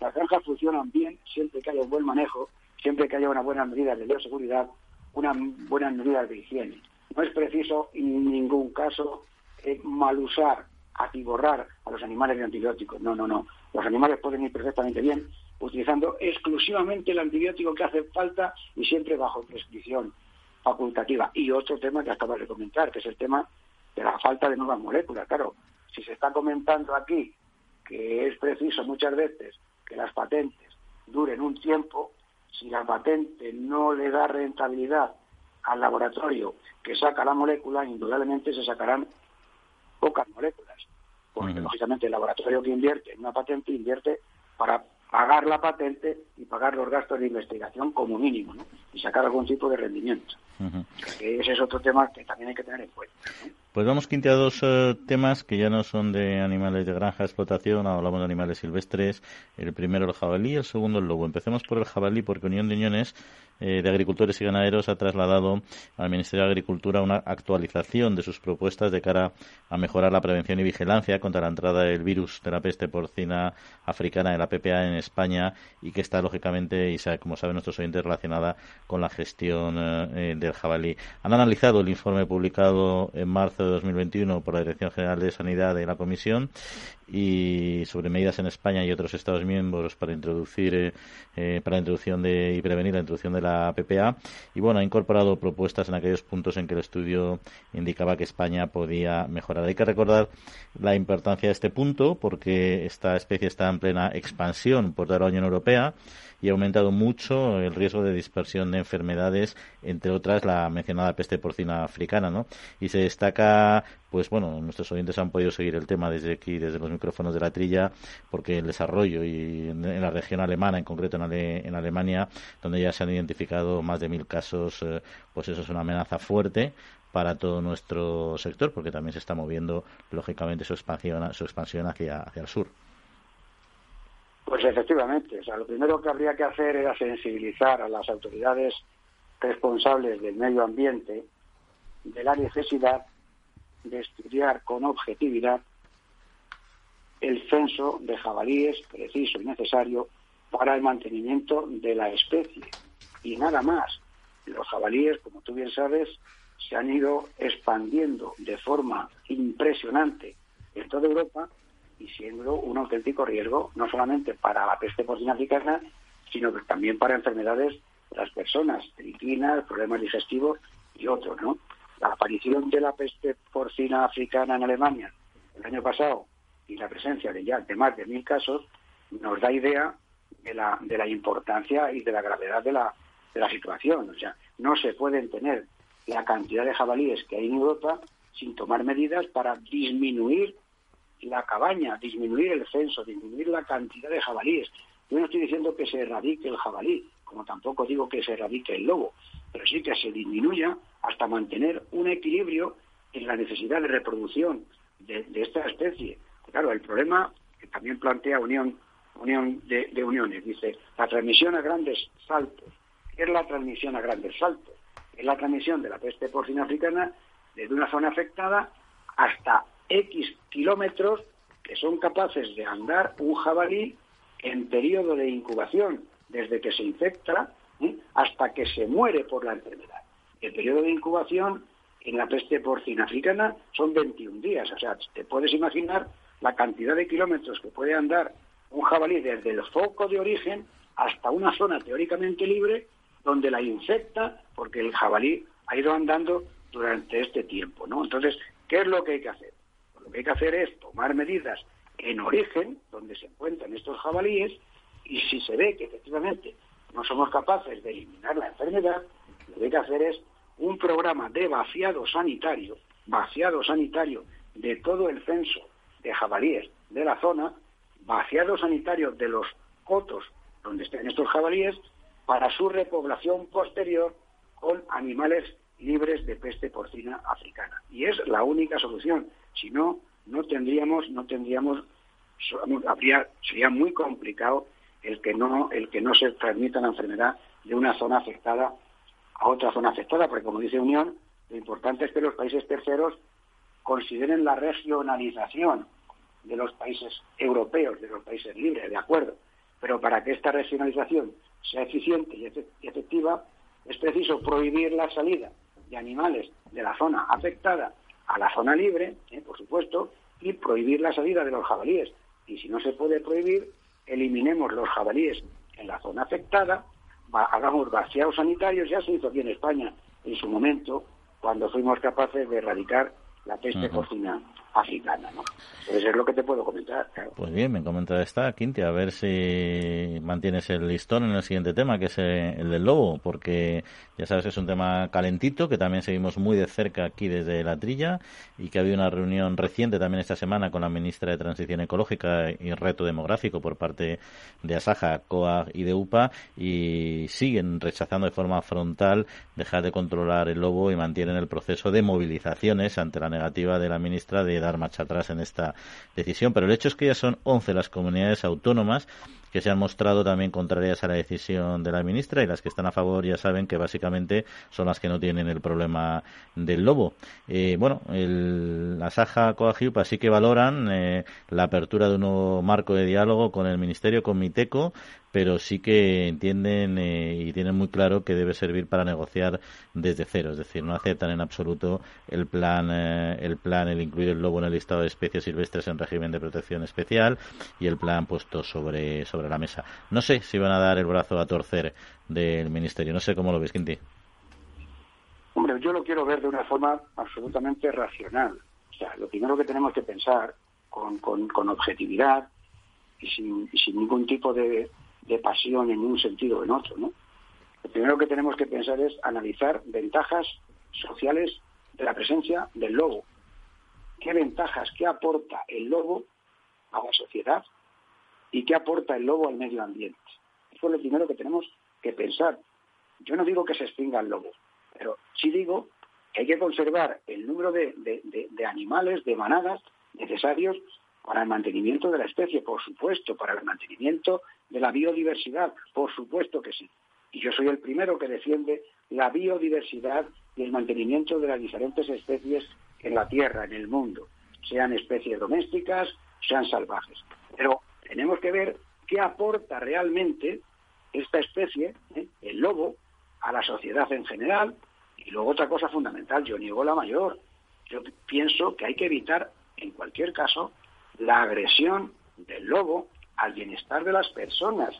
Las granjas funcionan bien siempre que haya un buen manejo, siempre que haya una buena medida de bioseguridad, unas buenas medidas de higiene. No es preciso en ningún caso eh, mal usar, atiborrar a los animales de antibióticos. No, no, no. Los animales pueden ir perfectamente bien utilizando exclusivamente el antibiótico que hace falta y siempre bajo prescripción facultativa. Y otro tema que acabas de comentar, que es el tema de la falta de nuevas moléculas. Claro, si se está comentando aquí que es preciso muchas veces que las patentes duren un tiempo, si la patente no le da rentabilidad al laboratorio que saca la molécula, indudablemente se sacarán pocas moléculas. Porque, lógicamente, el laboratorio que invierte en una patente invierte para pagar la patente y pagar los gastos de investigación como mínimo, ¿no? Y sacar algún tipo de rendimiento. Ese es otro tema que también hay que tener en cuenta. Pues vamos, Quinte, a dos eh, temas que ya no son de animales de granja, explotación, hablamos de animales silvestres. El primero el jabalí, el segundo el lobo. Empecemos por el jabalí, porque Unión de Uniones eh, de Agricultores y Ganaderos ha trasladado al Ministerio de Agricultura una actualización de sus propuestas de cara a mejorar la prevención y vigilancia contra la entrada del virus de la peste porcina africana de la PPA en España y que está, lógicamente, y como saben nuestros oyentes, relacionada con la gestión eh, del jabalí. Han analizado el informe publicado en marzo de 2021 por la Dirección General de Sanidad de la Comisión y sobre medidas en España y otros Estados miembros para introducir eh, eh, para la introducción de y prevenir la introducción de la PPA y bueno ha incorporado propuestas en aquellos puntos en que el estudio indicaba que España podía mejorar. Hay que recordar la importancia de este punto porque esta especie está en plena expansión por toda la Unión Europea y ha aumentado mucho el riesgo de dispersión de enfermedades, entre otras la mencionada peste porcina africana, ¿no? Y se destaca, pues bueno, nuestros oyentes han podido seguir el tema desde aquí, desde los micrófonos de la trilla, porque el desarrollo y en, la región alemana, en concreto en, en, Alemania, donde ya se han identificado más de mil casos, eh, pues eso es una amenaza fuerte para todo nuestro sector, porque también se está moviendo, lógicamente, su expansión, su expansión hacia, hacia el sur. Pues efectivamente, lo primero que habría que hacer era sensibilizar a las autoridades responsables del medio ambiente de la necesidad de estudiar con objetividad el censo de jabalíes preciso y necesario para el mantenimiento de la especie. Y nada más. Los jabalíes, como tú bien sabes, se han ido expandiendo de forma impresionante en toda Europa y siendo un auténtico riesgo no solamente para la peste porcina africana, sino también para enfermedades de las personas, triquinas, problemas digestivos y otros, ¿no? La aparición de la peste porcina africana en Alemania el año pasado y la presencia de ya de más de mil casos nos da idea de la, de la importancia y de la gravedad de la, de la situación. O sea, no se pueden tener la cantidad de jabalíes que hay en Europa sin tomar medidas para disminuir la cabaña, disminuir el censo, disminuir la cantidad de jabalíes. Yo no estoy diciendo que se erradique el jabalí, como tampoco digo que se erradique el lobo, pero sí que se disminuya hasta mantener un equilibrio en la necesidad de reproducción de, esta especie. Claro, el problema que también plantea Unión, Unión de, de Uniones, dice, la transmisión a grandes saltos. ¿Qué es la transmisión a grandes saltos? Es la transmisión de la peste porcina africana desde una zona afectada hasta X kilómetros que son capaces de andar un jabalí en periodo de incubación, desde que se infecta hasta que se muere por la enfermedad. El periodo de incubación en la peste porcina africana son 21 días. O sea, te puedes imaginar la cantidad de kilómetros que puede andar un jabalí desde el foco de origen hasta una zona teóricamente libre donde la infecta porque el jabalí ha ido andando durante este tiempo, ¿no? Entonces, ¿qué es lo que hay que hacer? Lo que hay que hacer es tomar medidas en origen, donde se encuentran estos jabalíes, y si se ve que efectivamente no somos capaces de eliminar la enfermedad, lo que hay que hacer es un programa de vaciado sanitario, vaciado sanitario de todo el censo de jabalíes de la zona, vaciado sanitario de los cotos donde estén estos jabalíes, para su repoblación posterior con animales libres de peste porcina africana. Y es la única solución. Si no, no tendríamos, no tendríamos, habría, sería muy complicado el que no, el que no se transmita la enfermedad de una zona afectada a otra zona afectada, porque como dice Unión, lo importante es que los países terceros consideren la regionalización de los países europeos, de los países libres, de acuerdo. Pero para que esta regionalización sea eficiente y efectiva, es preciso prohibir la salida de animales de la zona afectada a la zona libre, eh, por supuesto, y prohibir la salida de los jabalíes. Y si no se puede prohibir, eliminemos los jabalíes en la zona afectada, hagamos vaciados sanitarios, ya se hizo aquí en España en su momento, cuando fuimos capaces de erradicar la peste porcina ¿no? Eso es lo que te puedo comentar. Pues bien, me comenta esta, Quinti, a ver si mantienes el listón en el siguiente tema, que es el del lobo, porque ya sabes que es un tema calentito, que también seguimos muy de cerca aquí desde la trilla, y que ha habido una reunión reciente también esta semana con la ministra de Transición Ecológica y Reto Demográfico por parte de Asaja, COAG y de UPA, y siguen rechazando de forma frontal dejar de controlar el lobo y mantienen el proceso de movilizaciones ante la negativa de la ministra de dar marcha atrás en esta decisión. Pero el hecho es que ya son 11 las comunidades autónomas que se han mostrado también contrarias a la decisión de la ministra y las que están a favor ya saben que básicamente son las que no tienen el problema del lobo. Eh, bueno, el, la Saja Coagiupa sí que valoran eh, la apertura de un nuevo marco de diálogo con el Ministerio, con Miteco, pero sí que entienden eh, y tienen muy claro que debe servir para negociar desde cero, es decir, no aceptan en absoluto el plan, el plan, el incluir el lobo en el listado de especies silvestres en régimen de protección especial y el plan puesto sobre sobre la mesa. No sé si van a dar el brazo a torcer del Ministerio. No sé cómo lo ves, Quinti. Hombre, yo lo quiero ver de una forma absolutamente racional. O sea, lo primero que tenemos que pensar con, con, objetividad y sin, sin ningún tipo de, de pasión en un sentido o en otro, ¿no? Lo primero que tenemos que pensar es analizar ventajas sociales de la presencia del lobo. ¿Qué ventajas, qué aporta el lobo a la sociedad y qué aporta el lobo al medio ambiente. Eso es lo primero que tenemos que pensar. Yo no digo que se extinga el lobo, pero sí digo que hay que conservar el número de, animales, de manadas necesarios para el mantenimiento de la especie, por supuesto, para el mantenimiento de la biodiversidad, por supuesto que sí. Y yo soy el primero que defiende la biodiversidad y el mantenimiento de las diferentes especies en la Tierra, en el mundo, sean especies domésticas, sean salvajes. Pero tenemos que ver qué aporta realmente esta especie, ¿eh? el lobo, a la sociedad en general. Y luego otra cosa fundamental, yo niego la mayor. Yo pienso que hay que evitar, en cualquier caso, la agresión del lobo al bienestar de las personas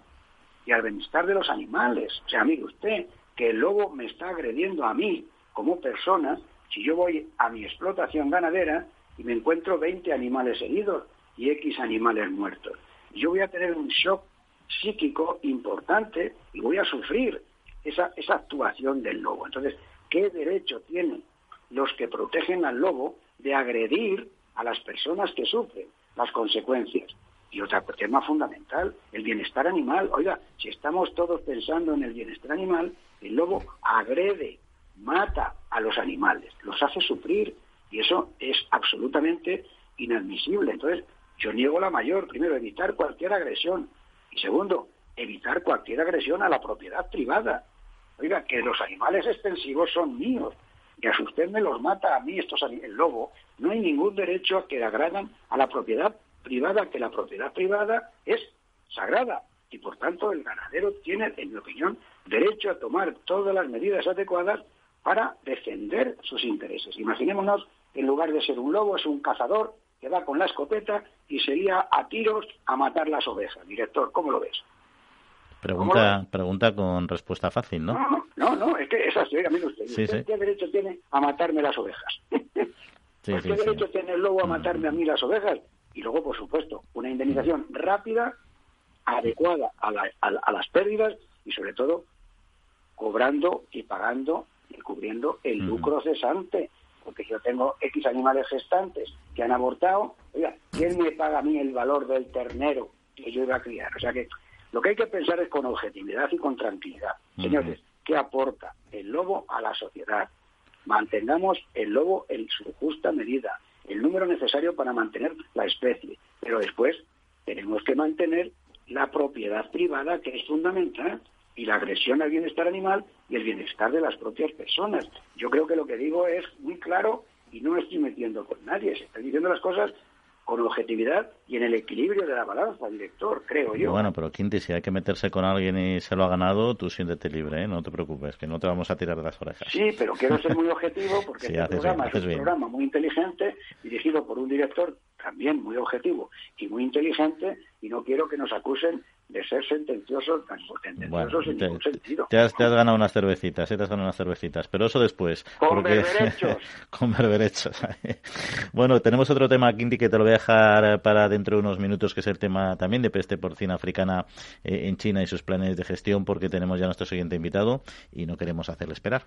y al bienestar de los animales. O sea, mire usted, que el lobo me está agrediendo a mí como persona si yo voy a mi explotación ganadera y me encuentro 20 animales heridos y X animales muertos yo voy a tener un shock psíquico importante y voy a sufrir esa, esa actuación del lobo. Entonces, ¿qué derecho tienen los que protegen al lobo de agredir a las personas que sufren las consecuencias? Y otro tema fundamental, el bienestar animal. Oiga, si estamos todos pensando en el bienestar animal, el lobo agrede, mata a los animales, los hace sufrir. Y eso es absolutamente inadmisible. Entonces, yo niego la mayor. Primero, evitar cualquier agresión. Y segundo, evitar cualquier agresión a la propiedad privada. Oiga, que los animales extensivos son míos. Y a usted me los mata a mí, estos el lobo, no hay ningún derecho a que agradan a la propiedad privada, que la propiedad privada es sagrada. Y por tanto el ganadero tiene, en mi opinión, derecho a tomar todas las medidas adecuadas para defender sus intereses. Imaginémonos que en lugar de ser un lobo es un cazador que va con la escopeta y sería a tiros a matar las ovejas. Director, ¿cómo lo ves? Pregunta, pregunta con respuesta fácil, ¿no? No, no, no, es que esa usted. ¿Qué derecho tiene a matarme las ovejas? ¿Qué derecho tiene el lobo a matarme a mí las ovejas? Y luego, por supuesto, una indemnización rápida, adecuada a, a las pérdidas y, sobre todo, cobrando y pagando y cubriendo el lucro cesante porque si yo tengo X animales gestantes que han abortado, oiga, ¿quién me paga a mí el valor del ternero que yo iba a criar? O sea que lo que hay que pensar es con objetividad y con tranquilidad. Señores, ¿qué aporta el lobo a la sociedad? Mantengamos el lobo en su justa medida, el número necesario para mantener la especie, pero después tenemos que mantener la propiedad privada, que es fundamental, y la agresión al bienestar animal y el bienestar de las propias personas. Yo creo que lo que digo es muy claro y no me estoy metiendo con nadie, se están diciendo las cosas con objetividad y en el equilibrio de la balanza, director, creo yo. Bueno, pero Quinti, si hay que meterse con alguien y se lo ha ganado, tú siéntete libre, ¿eh? no te preocupes, que no te vamos a tirar de las orejas. Sí, pero quiero ser muy objetivo porque este programa es un programa muy inteligente, dirigido por un director también muy objetivo y muy inteligente, y no quiero que nos acusen de ser sentenciosos, sentenciosos en ningún sentido. Te has, ganado unas cervecitas, ¿eh? te has ganado unas cervecitas, pero eso después. Con berberechos. con berberechos. bueno, tenemos otro tema, Quinti, que te lo voy a dejar para dentro de unos minutos, que es el tema también de peste porcina africana eh, en China y sus planes de gestión, porque tenemos ya nuestro siguiente invitado y no queremos hacerle esperar.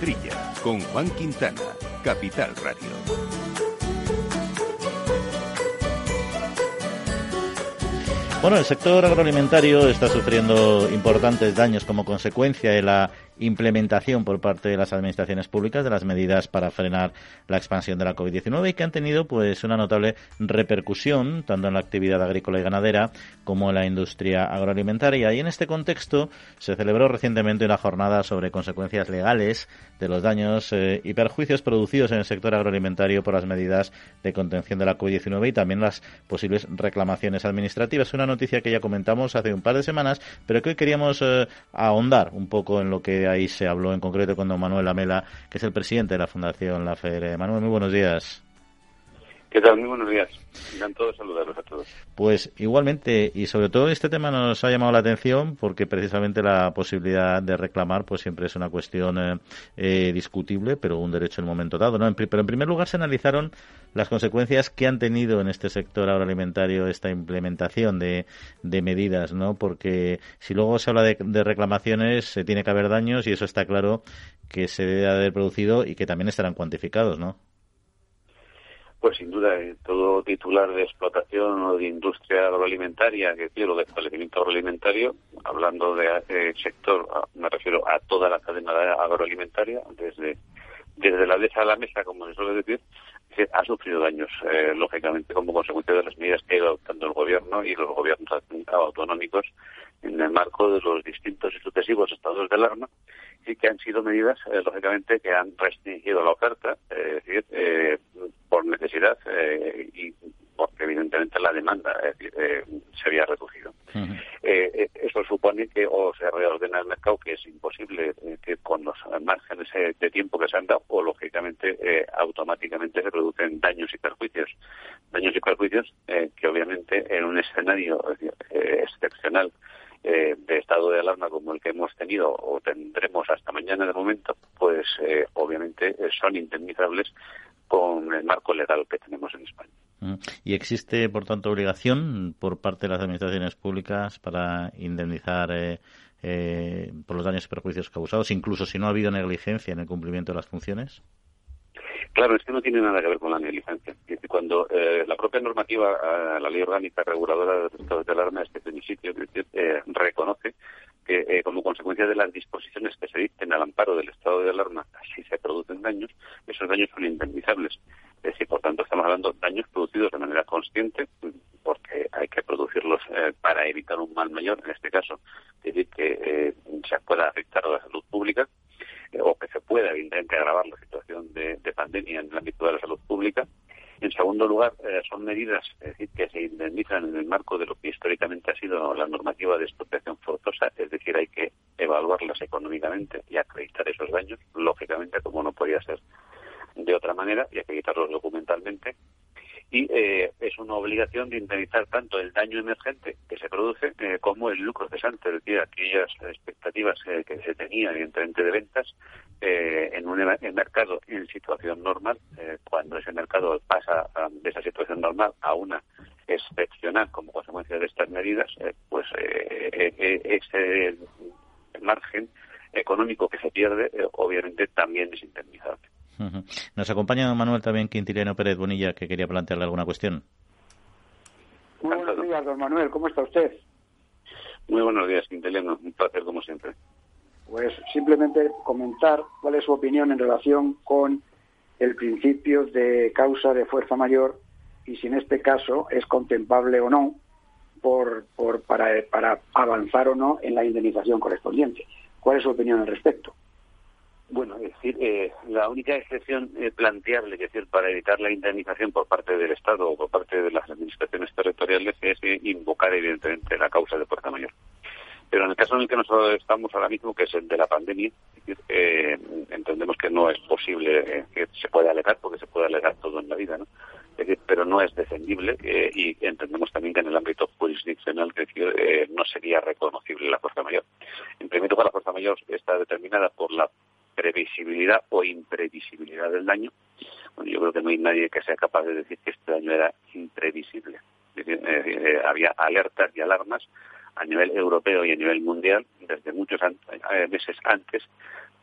Trilla, con Juan Quintana, Capital Radio. Bueno, el sector agroalimentario está sufriendo importantes daños como consecuencia de la implementación por parte de las administraciones públicas de las medidas para frenar la expansión de la COVID-19 y que han tenido pues una notable repercusión tanto en la actividad agrícola y ganadera como en la industria agroalimentaria. Y en este contexto se celebró recientemente una jornada sobre consecuencias legales de los daños eh, y perjuicios producidos en el sector agroalimentario por las medidas de contención de la COVID-19 y también las posibles reclamaciones administrativas. Una noticia que ya comentamos hace un par de semanas, pero que hoy queríamos eh, ahondar un poco en lo que ahí se habló en concreto con don Manuel Lamela, que es el presidente de la Fundación La Federe. Manuel, muy buenos días. ¿Qué tal? Muy buenos días. Encantado de saludarlos a todos. Pues igualmente, y sobre todo este tema nos ha llamado la atención porque precisamente la posibilidad de reclamar pues siempre es una cuestión eh, eh, discutible, pero un derecho en un momento dado. ¿no? pero en primer lugar se analizaron las consecuencias que han tenido en este sector agroalimentario esta implementación de, de medidas, ¿no? porque si luego se habla de, de reclamaciones se tiene que haber daños y eso está claro que se debe haber producido y que también estarán cuantificados, ¿no? Pues sin duda, eh, todo titular de explotación o de industria agroalimentaria, que quiero de establecimiento agroalimentario, hablando de eh, sector, me refiero a toda la cadena agroalimentaria, desde, desde la mesa a la mesa, como se suele decir, ha sufrido daños, eh, lógicamente, como consecuencia de las medidas que ha ido adoptando el gobierno y los gobiernos autonómicos en el marco de los distintos y sucesivos estados de alarma y que han sido medidas, eh, lógicamente, que han restringido la oferta, eh, es decir, eh, y porque evidentemente la demanda se había reducido. eso supone que o se reordena el mercado, que es imposible que con los márgenes de tiempo que se han dado, o lógicamente automáticamente se producen daños y perjuicios. Daños y perjuicios que obviamente en un escenario excepcional eh, de estado de alarma como el que hemos tenido o tendremos hasta mañana de momento, pues eh, obviamente eh, son indemnizables con el marco legal que tenemos en España. Mm. ¿Y existe, por tanto, obligación por parte de las administraciones públicas para indemnizar por los daños y perjuicios causados, incluso si no ha habido negligencia en el cumplimiento de las funciones? Claro, es que no tiene nada que ver con la negligencia. Cuando eh, la propia normativa, eh, la ley orgánica reguladora de los estados de alarma, este principio, eh, reconoce que eh, como consecuencia de las disposiciones que se dicten al amparo del estado de alarma, producen daños, esos daños son indemnizables. Es decir, por tanto, estamos hablando de daños producidos de manera consciente, porque hay que producirlos para evitar un mal mayor, en este caso, es decir, que se pueda afectar a la salud pública, o que se pueda evidentemente agravar la situación de, pandemia en el ámbito de la salud pública. En segundo lugar, eh, son medidas que se indemnizan en el marco de lo que históricamente ha sido la normativa de expropiación forzosa, es decir, hay que evaluarlas económicamente y acreditar esos daños, lógicamente, como no podía ser de otra manera, y acreditarlos documentalmente. Y eh, es una obligación de indemnizar tanto el daño emergente que se produce eh, como el lucro cesante, es decir, aquellas expectativas eh, que se tenían evidentemente de ventas en un mercado en situación normal, cuando ese mercado pasa de esa situación normal a una excepcional como consecuencia de estas medidas, pues ese margen económico que se pierde obviamente también es indemnizable. Nos acompaña Manuel también Quintiliano Pérez Bonilla, que quería plantearle alguna cuestión. Muy buenos días, don Manuel. ¿Cómo está usted? Muy buenos días, Quintiliano. Un placer, como siempre. Pues simplemente comentar cuál es su opinión en relación con el principio de causa de fuerza mayor y si en este caso es contemplable o no por, por, para, para avanzar o no en la indemnización correspondiente. ¿Cuál es su opinión al respecto? Bueno, es decir, eh, la única excepción eh, planteable, es decir, para evitar la indemnización por parte del Estado o por parte de las administraciones territoriales es eh, invocar, evidentemente, la causa de fuerza mayor. Pero en el caso en el que nosotros estamos ahora mismo, que es el de la pandemia, entendemos que no es posible que se pueda alegar, porque se puede alegar todo en la vida, ¿no? pero no es defendible y entendemos también que en el ámbito jurisdiccional que no sería reconocible la fuerza mayor. En primer lugar, la fuerza mayor está determinada por la previsibilidad o imprevisibilidad del daño. Bueno, yo creo que no hay nadie que sea capaz de decir que este daño era imprevisible. Eh, eh, había alertas y alarmas a nivel europeo y a nivel mundial desde muchos eh, meses antes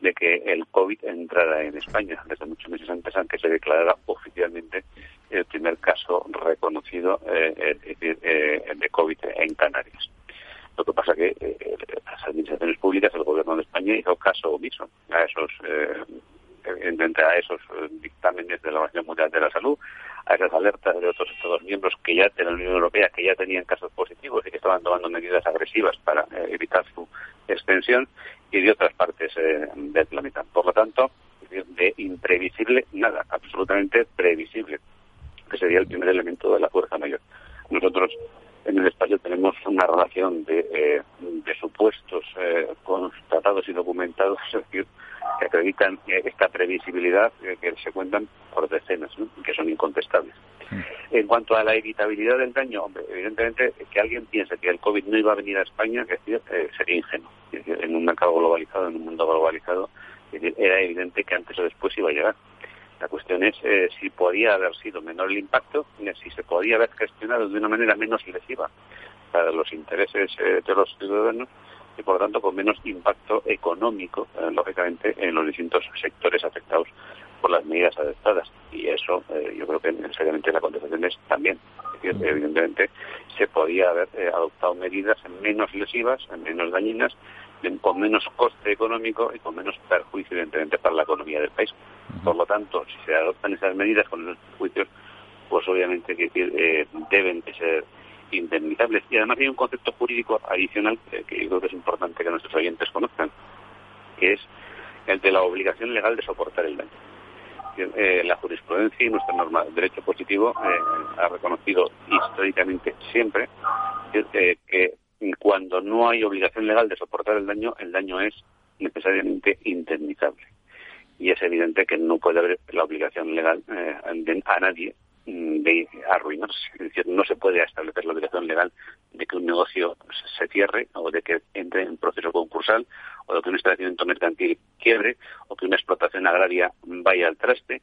de que el COVID entrara en España, desde muchos meses antes, aunque se declarara oficialmente el primer caso reconocido de COVID en Canarias. Lo que pasa que eh, las administraciones públicas, el gobierno de España hizo caso omiso a esos eh, a esos eh, dictámenes de la Organización Mundial de la Salud, a esas alertas de otros Estados miembros que ya de la Unión Europea que ya tenían casos positivos estaban tomando medidas agresivas para eh, evitar su extensión y de otras partes del planeta. Por lo tanto, de imprevisible nada, absolutamente previsible, que sería el primer elemento de la fuerza mayor. Nosotros en el espacio tenemos una relación de, eh, supuestos eh, constatados y documentados, que acreditan esta previsibilidad que se cuentan por decenas, que son incontestables. En cuanto a la evitabilidad del daño, hombre, evidentemente que alguien piense que el COVID no iba a venir a España, eh, sería ingenuo. en un mercado globalizado, en un mundo globalizado, era evidente que antes o después iba a llegar. La cuestión es eh, si podía haber sido menor el impacto, si se podía haber gestionado de una manera menos lesiva para los intereses eh, de los ciudadanos y por lo tanto con menos impacto económico, eh, lógicamente, en los distintos sectores afectados por las medidas adoptadas. Y eso yo creo que necesariamente la contestación es también. evidentemente se podía haber adoptado medidas menos lesivas, menos dañinas, con menos coste económico y con menos perjuicio, evidentemente, para la economía del país. Por lo tanto, si se adoptan esas medidas con esos perjuicios, pues obviamente que eh, deben de ser indemnizables. Y además hay un concepto jurídico adicional que, yo creo que es importante que nuestros oyentes conozcan, que es el de la obligación legal de soportar el daño. Eh, la jurisprudencia y nuestra norma de derecho positivo eh, ha reconocido históricamente siempre que cuando no hay obligación legal de soportar el daño, el daño es necesariamente indemnizable. Y es evidente que no puede haber la obligación legal eh, a nadie de arruinarse. Es decir, no se puede establecer la obligación legal de que un negocio se cierre o de que entre en proceso concursal o de que un establecimiento mercantil quiebre o que una explotación agraria vaya al traste.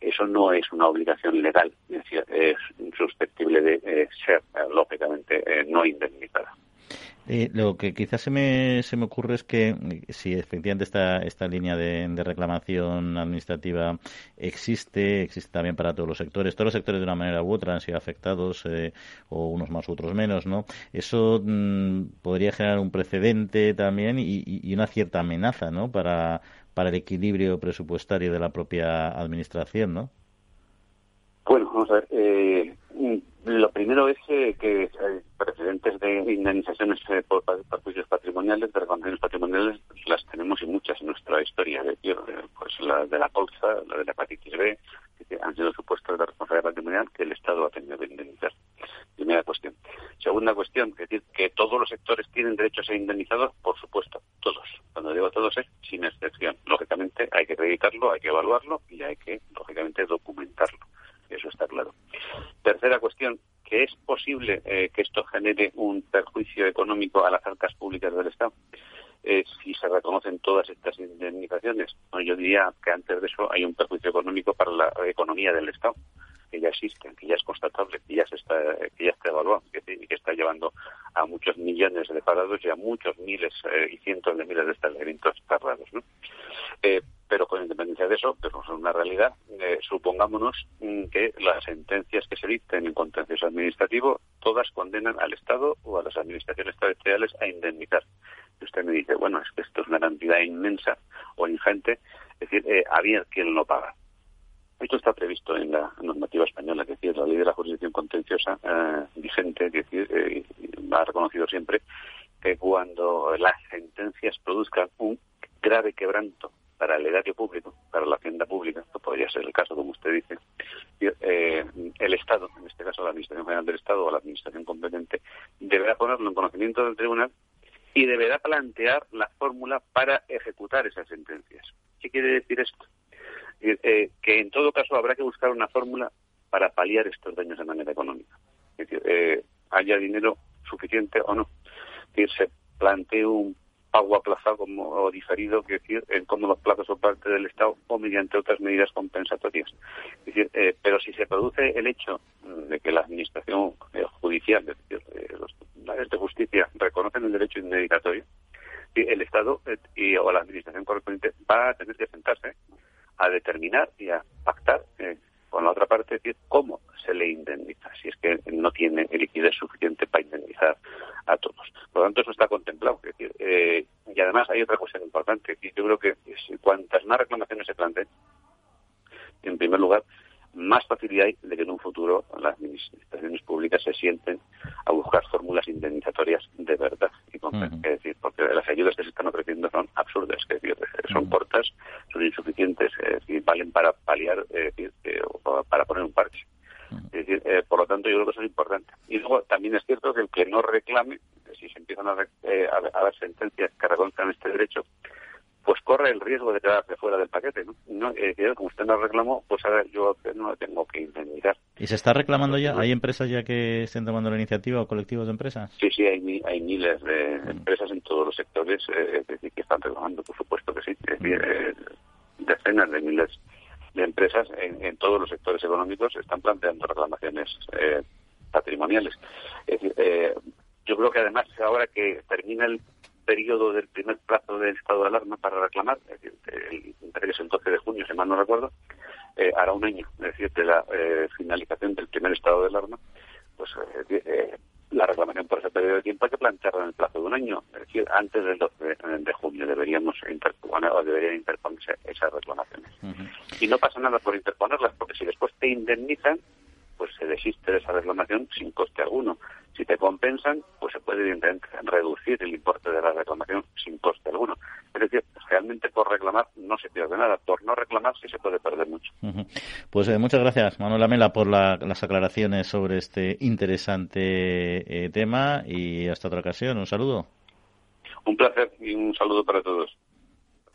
Eso no es una obligación legal, es, susceptible de eh, ser, eh, lógicamente, no indemnizada. Eh, lo que quizás se me, se me ocurre es que eh, si efectivamente esta, esta línea de, reclamación administrativa existe, existe también para todos los sectores, todos los sectores de una manera u otra han sido afectados, eh, o unos más otros menos, ¿no? Eso mm, podría generar un precedente también y, y, una cierta amenaza, ¿no? Para, para el equilibrio presupuestario de la propia administración, ¿no? Bueno, vamos a ver. Eh, lo primero es que, hay eh, precedentes de indemnizaciones eh, por perjuicios patrimoniales, de reconocimientos patrimoniales, pues, las tenemos y muchas en nuestra historia. Es eh, pues la de la colza, la de la hepatitis B, que han sido supuestos de responsabilidad patrimonial que el Estado ha tenido que indemnizar. Primera cuestión. Segunda cuestión, es decir, que todos los sectores tienen derecho a ser indemnizados, por supuesto, todos. Cuando digo todos es sin excepción. Lógicamente hay que acreditarlo, hay que evaluarlo y hay que, lógicamente, documentarlo. Eso está claro. Tercera cuestión, que es posible eh, que esto genere un perjuicio económico a las arcas públicas del Estado. Eh, si se reconocen todas estas indemnizaciones, yo diría que antes de eso hay un perjuicio económico para la economía del Estado que ya existen, que ya es constatable, que ya se está, que ya está evaluado, que, que está llevando a muchos millones de parados y a muchos miles eh, y cientos de miles de establecimientos cerrados. ¿no? Pero con independencia de eso, pero es una realidad, eh, supongámonos mm, que las sentencias que se dicten en contencioso administrativo todas condenan al Estado o a las administraciones territoriales a indemnizar. Y usted me dice, bueno, es que esto es una cantidad inmensa o ingente, es decir, eh, había quien lo paga. Esto está previsto en la normativa española, es la ley de la jurisdicción contenciosa eh, vigente, que eh, ha reconocido siempre que cuando las sentencias produzcan un grave quebranto para la hacienda pública, que podría ser el caso, como usted dice, eh, el Estado, en este caso la Administración General del Estado o la Administración competente, deberá ponerlo en conocimiento del tribunal y deberá plantear la fórmula para ejecutar esas sentencias. ¿Qué quiere decir esto? Eh, que en todo caso habrá que buscar una fórmula para paliar estos daños de manera económica. Es decir, eh, haya dinero suficiente o no. Es decir, se plantee un pago aplazado como, o diferido, que decir, en cómodos plazos por parte del Estado o mediante otras medidas compensatorias. Es eh, pero si se produce el hecho de que la Administración judicial, es decir, los tribunales de justicia reconocen el derecho indemnizatorio, el Estado y, o la Administración correspondiente va a tener que sentarse a determinar y a pactar eh, con la otra parte decir cómo se le indemniza, si es que no tiene liquidez suficiente para indemnizar a todos. Por lo tanto, eso está contemplado. decir, eh, y además hay otra cuestión importante. yo creo que cuantas más reclamaciones se planteen, en primer lugar, más facilidad hay de que en un futuro las administraciones públicas se sienten a buscar fórmulas indemnizatorias de verdad. Y Es decir, porque las ayudas que se están ofreciendo son absurdas, es decir, son cortas, son insuficientes, y valen para paliar, decir, o para poner un parche. Es decir, eh, por lo tanto, yo creo que eso es importante. Y luego también es cierto que el que no reclame, si se empiezan a, eh, a, a dar sentencias que reconozcan este derecho, pues corre el riesgo de quedarse fuera del paquete. ¿no? no eh, como usted no reclamó, pues ahora yo no lo tengo que indemnizar. ¿Y se está reclamando ya? ¿Hay empresas ya que estén tomando la iniciativa o colectivos de empresas? Sí, sí, hay, hay miles de mm. empresas en todos los sectores eh, decir, que están reclamando, por supuesto que sí. Es decir, eh, decenas de miles de empresas en, en, todos los sectores económicos están planteando reclamaciones eh, patrimoniales. Es decir, eh, yo creo que además ahora que termina el periodo del primer plazo del estado de alarma para reclamar, es decir, el, es el 12 de junio, si mal no recuerdo, eh, hará un año, es decir, de la eh, finalización del primer estado de alarma, pues eh, la reclamación por ese periodo de tiempo hay que plantearla en el plazo de un año, es decir, antes del 12 de, junio deberíamos interponer o deberían interponerse esas reclamaciones. Y no pasa nada por interponerlas, porque si después te indemnizan, pues se desiste de esa reclamación sin coste alguno. Si te compensan, pues se puede evidentemente reducir el importe de la reclamación sin coste alguno. Es decir, realmente por reclamar no se pierde nada, por no reclamar sí se puede perder mucho. Pues eh, muchas gracias, Manuel Lamela, por las aclaraciones sobre este interesante eh, tema y hasta otra ocasión. Un saludo. Un placer y un saludo para todos.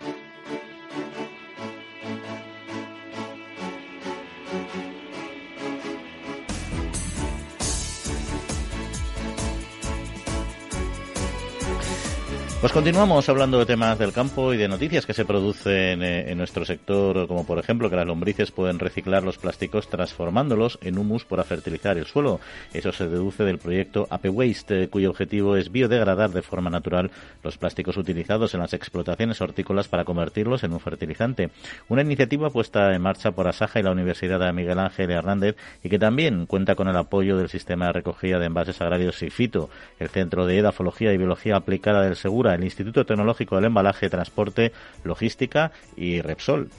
thank you Pues continuamos hablando de temas del campo y de noticias que se producen eh, en nuestro sector, como por ejemplo que las lombrices pueden reciclar los plásticos transformándolos en humus para fertilizar el suelo. Eso se deduce del proyecto Ape Waste, cuyo objetivo es biodegradar de forma natural los plásticos utilizados en las explotaciones hortícolas para convertirlos en un fertilizante. Una iniciativa puesta en marcha por Asaja y la Universidad de Miguel Ángel Hernández y que también cuenta con el apoyo del sistema de recogida de envases agrarios SIFITO, el Centro de Edafología y Biología Aplicada del Segura el Instituto Tecnológico del Embalaje, Transporte, Logística y Repsol.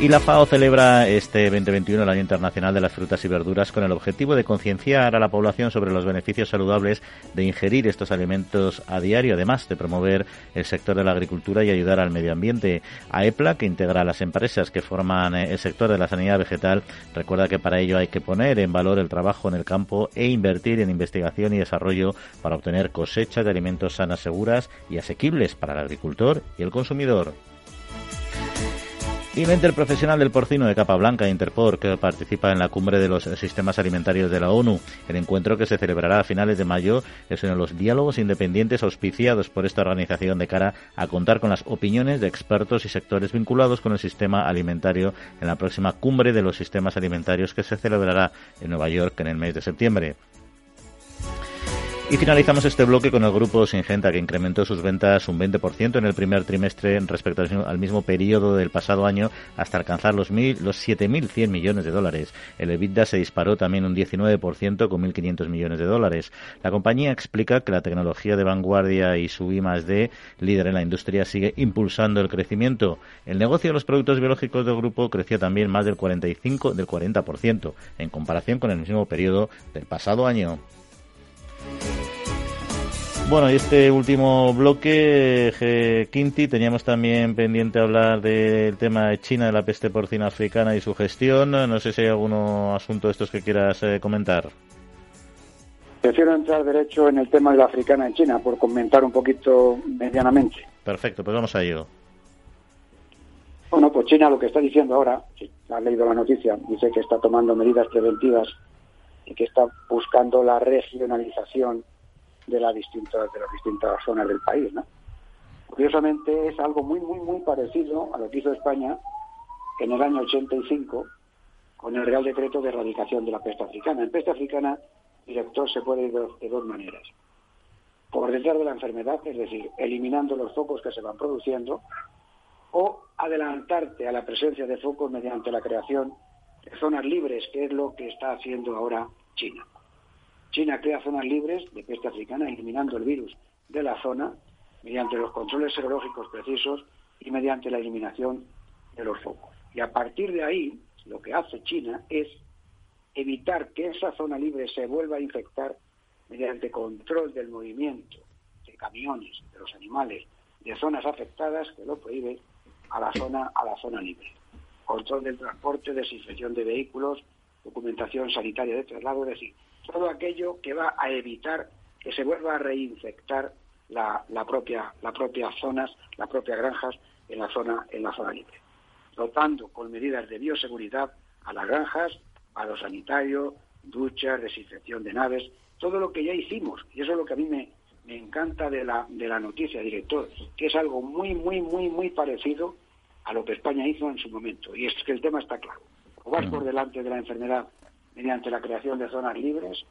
Y la FAO celebra este 2021 el Año Internacional de las Frutas y Verduras con el objetivo de concienciar a la población sobre los beneficios saludables de ingerir estos alimentos a diario, además de promover el sector de la agricultura y ayudar al medio ambiente. AEPLA, que integra a las empresas que forman el sector de la sanidad vegetal, recuerda que para ello hay que poner en valor el trabajo en el campo e invertir en investigación y desarrollo para obtener cosechas de alimentos sanas, seguras y asequibles para el agricultor y el consumidor. Y la interprofesional del porcino de capa blanca, Interpor, que participa en la cumbre de los sistemas alimentarios de la ONU. El encuentro que se celebrará a finales de mayo es uno de los diálogos independientes auspiciados por esta organización de cara a contar con las opiniones de expertos y sectores vinculados con el sistema alimentario en la próxima cumbre de los sistemas alimentarios que se celebrará en Nueva York en el mes de septiembre. Y finalizamos este bloque con el grupo Singenta, que incrementó sus ventas un 20% en el primer trimestre respecto al mismo periodo del pasado año, hasta alcanzar los, los 7.100 millones de dólares. El EBITDA se disparó también un 19% con 1.500 millones de dólares. La compañía explica que la tecnología de vanguardia y su I+D, líder en la industria, sigue impulsando el crecimiento. El negocio de los productos biológicos del grupo creció también más del 45 del 40% en comparación con el mismo periodo del pasado año. Bueno, y este último bloque, Quinti, teníamos también pendiente hablar del tema de China, de la peste porcina africana y su gestión. No sé si hay algún asunto de estos que quieras eh, comentar. Prefiero entrar derecho en el tema de la africana en China, por comentar un poquito medianamente. Perfecto, pues vamos a ello. Bueno, pues China lo que está diciendo ahora, si has leído la noticia, dice que está tomando medidas preventivas y que está buscando la regionalización de, la distintas, de las distintas zonas del país. ¿no? Curiosamente es algo muy, muy, muy parecido a lo que hizo España en el año 85 con el Real Decreto de Erradicación de la Peste Africana. En peste africana, director, se puede ir de dos maneras. Por detrás de la enfermedad, es decir, eliminando los focos que se van produciendo, o adelantarte a la presencia de focos mediante la creación de zonas libres, que es lo que está haciendo ahora China. China crea zonas libres de peste africana, eliminando el virus de la zona mediante los controles serológicos precisos y mediante la eliminación de los focos. Y a partir de ahí, lo que hace China es evitar que esa zona libre se vuelva a infectar mediante control del movimiento de camiones, de los animales, de zonas afectadas que lo prohíbe a la zona a la zona libre. Control del transporte, desinfección de vehículos, documentación sanitaria de traslado, es decir, todo aquello que va a evitar que se vuelva a reinfectar la, propia, la propia zonas, las propias granjas en la zona, en la zona libre, dotando con medidas de bioseguridad a las granjas, a los sanitarios, duchas, desinfección de naves, todo lo que ya hicimos, y eso es lo que a mí me, me encanta de la, de la noticia, director, que es algo muy, muy, muy, muy parecido a lo que España hizo en su momento. Y es que el tema está claro. O vas por delante de la enfermedad mediante la creación de zonas libres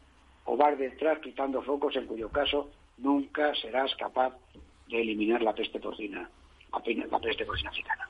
o vas detrás quitando focos en cuyo caso nunca serás capaz de eliminar la peste porcina la peste africana.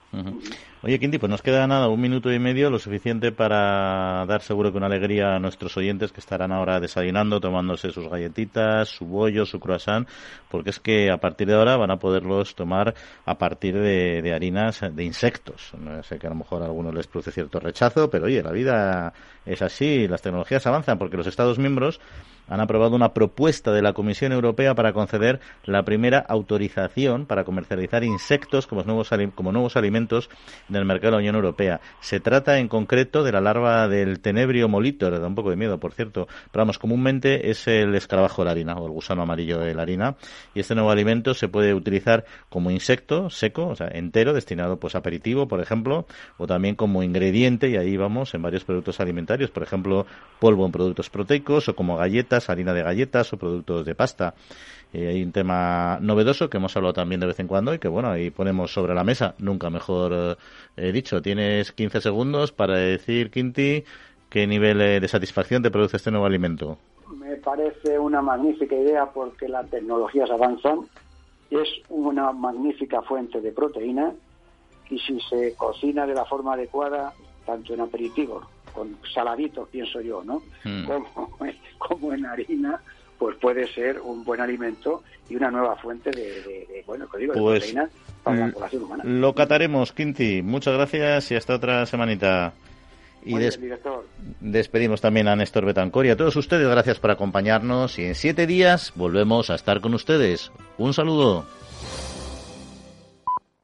Oye, Quinti, pues nos queda nada, un minuto y medio, lo suficiente para dar seguro que una alegría a nuestros oyentes que estarán ahora desayunando, tomándose sus galletitas, su bollo, su croissant, porque es que a partir de ahora van a poderlos tomar a partir de, de harinas de insectos. No sé que a lo mejor a algunos les produce cierto rechazo, pero oye, la vida es así, las tecnologías avanzan porque los Estados miembros han aprobado una propuesta de la Comisión Europea para conceder la primera autorización para comercializar insectos como nuevos, como nuevos alimentos en el mercado de la Unión Europea. Se trata en concreto de la larva del tenebrio molitor, da un poco de miedo, por cierto, pero vamos, comúnmente es el escarabajo de la harina o el gusano amarillo de la harina. Y este nuevo alimento se puede utilizar como insecto seco, o sea, entero, destinado pues aperitivo, por ejemplo, o también como ingrediente y ahí vamos en varios productos alimentarios, por ejemplo, polvo en productos proteicos o como galleta harina de galletas o productos de pasta. Eh, hay un tema novedoso que hemos hablado también de vez en cuando y que, bueno, ahí ponemos sobre la mesa. Nunca mejor eh, dicho. Tienes 15 segundos para decir, Quinti, qué nivel de satisfacción te produce este nuevo alimento. Me parece una magnífica idea porque las tecnologías avanzan. Es una magnífica fuente de proteína y si se cocina de la forma adecuada, tanto en aperitivos, con saladitos, pienso yo, ¿no? Mm. Como, en harina, pues puede ser un buen alimento y una nueva fuente de, bueno, digo, de Pues, proteína para la mm, población humana. Lo cataremos, Quinti. Muchas gracias y hasta otra semanita. Y des- bien, despedimos también a Néstor Betancor y a todos ustedes. Gracias por acompañarnos y en siete días volvemos a estar con ustedes. Un saludo.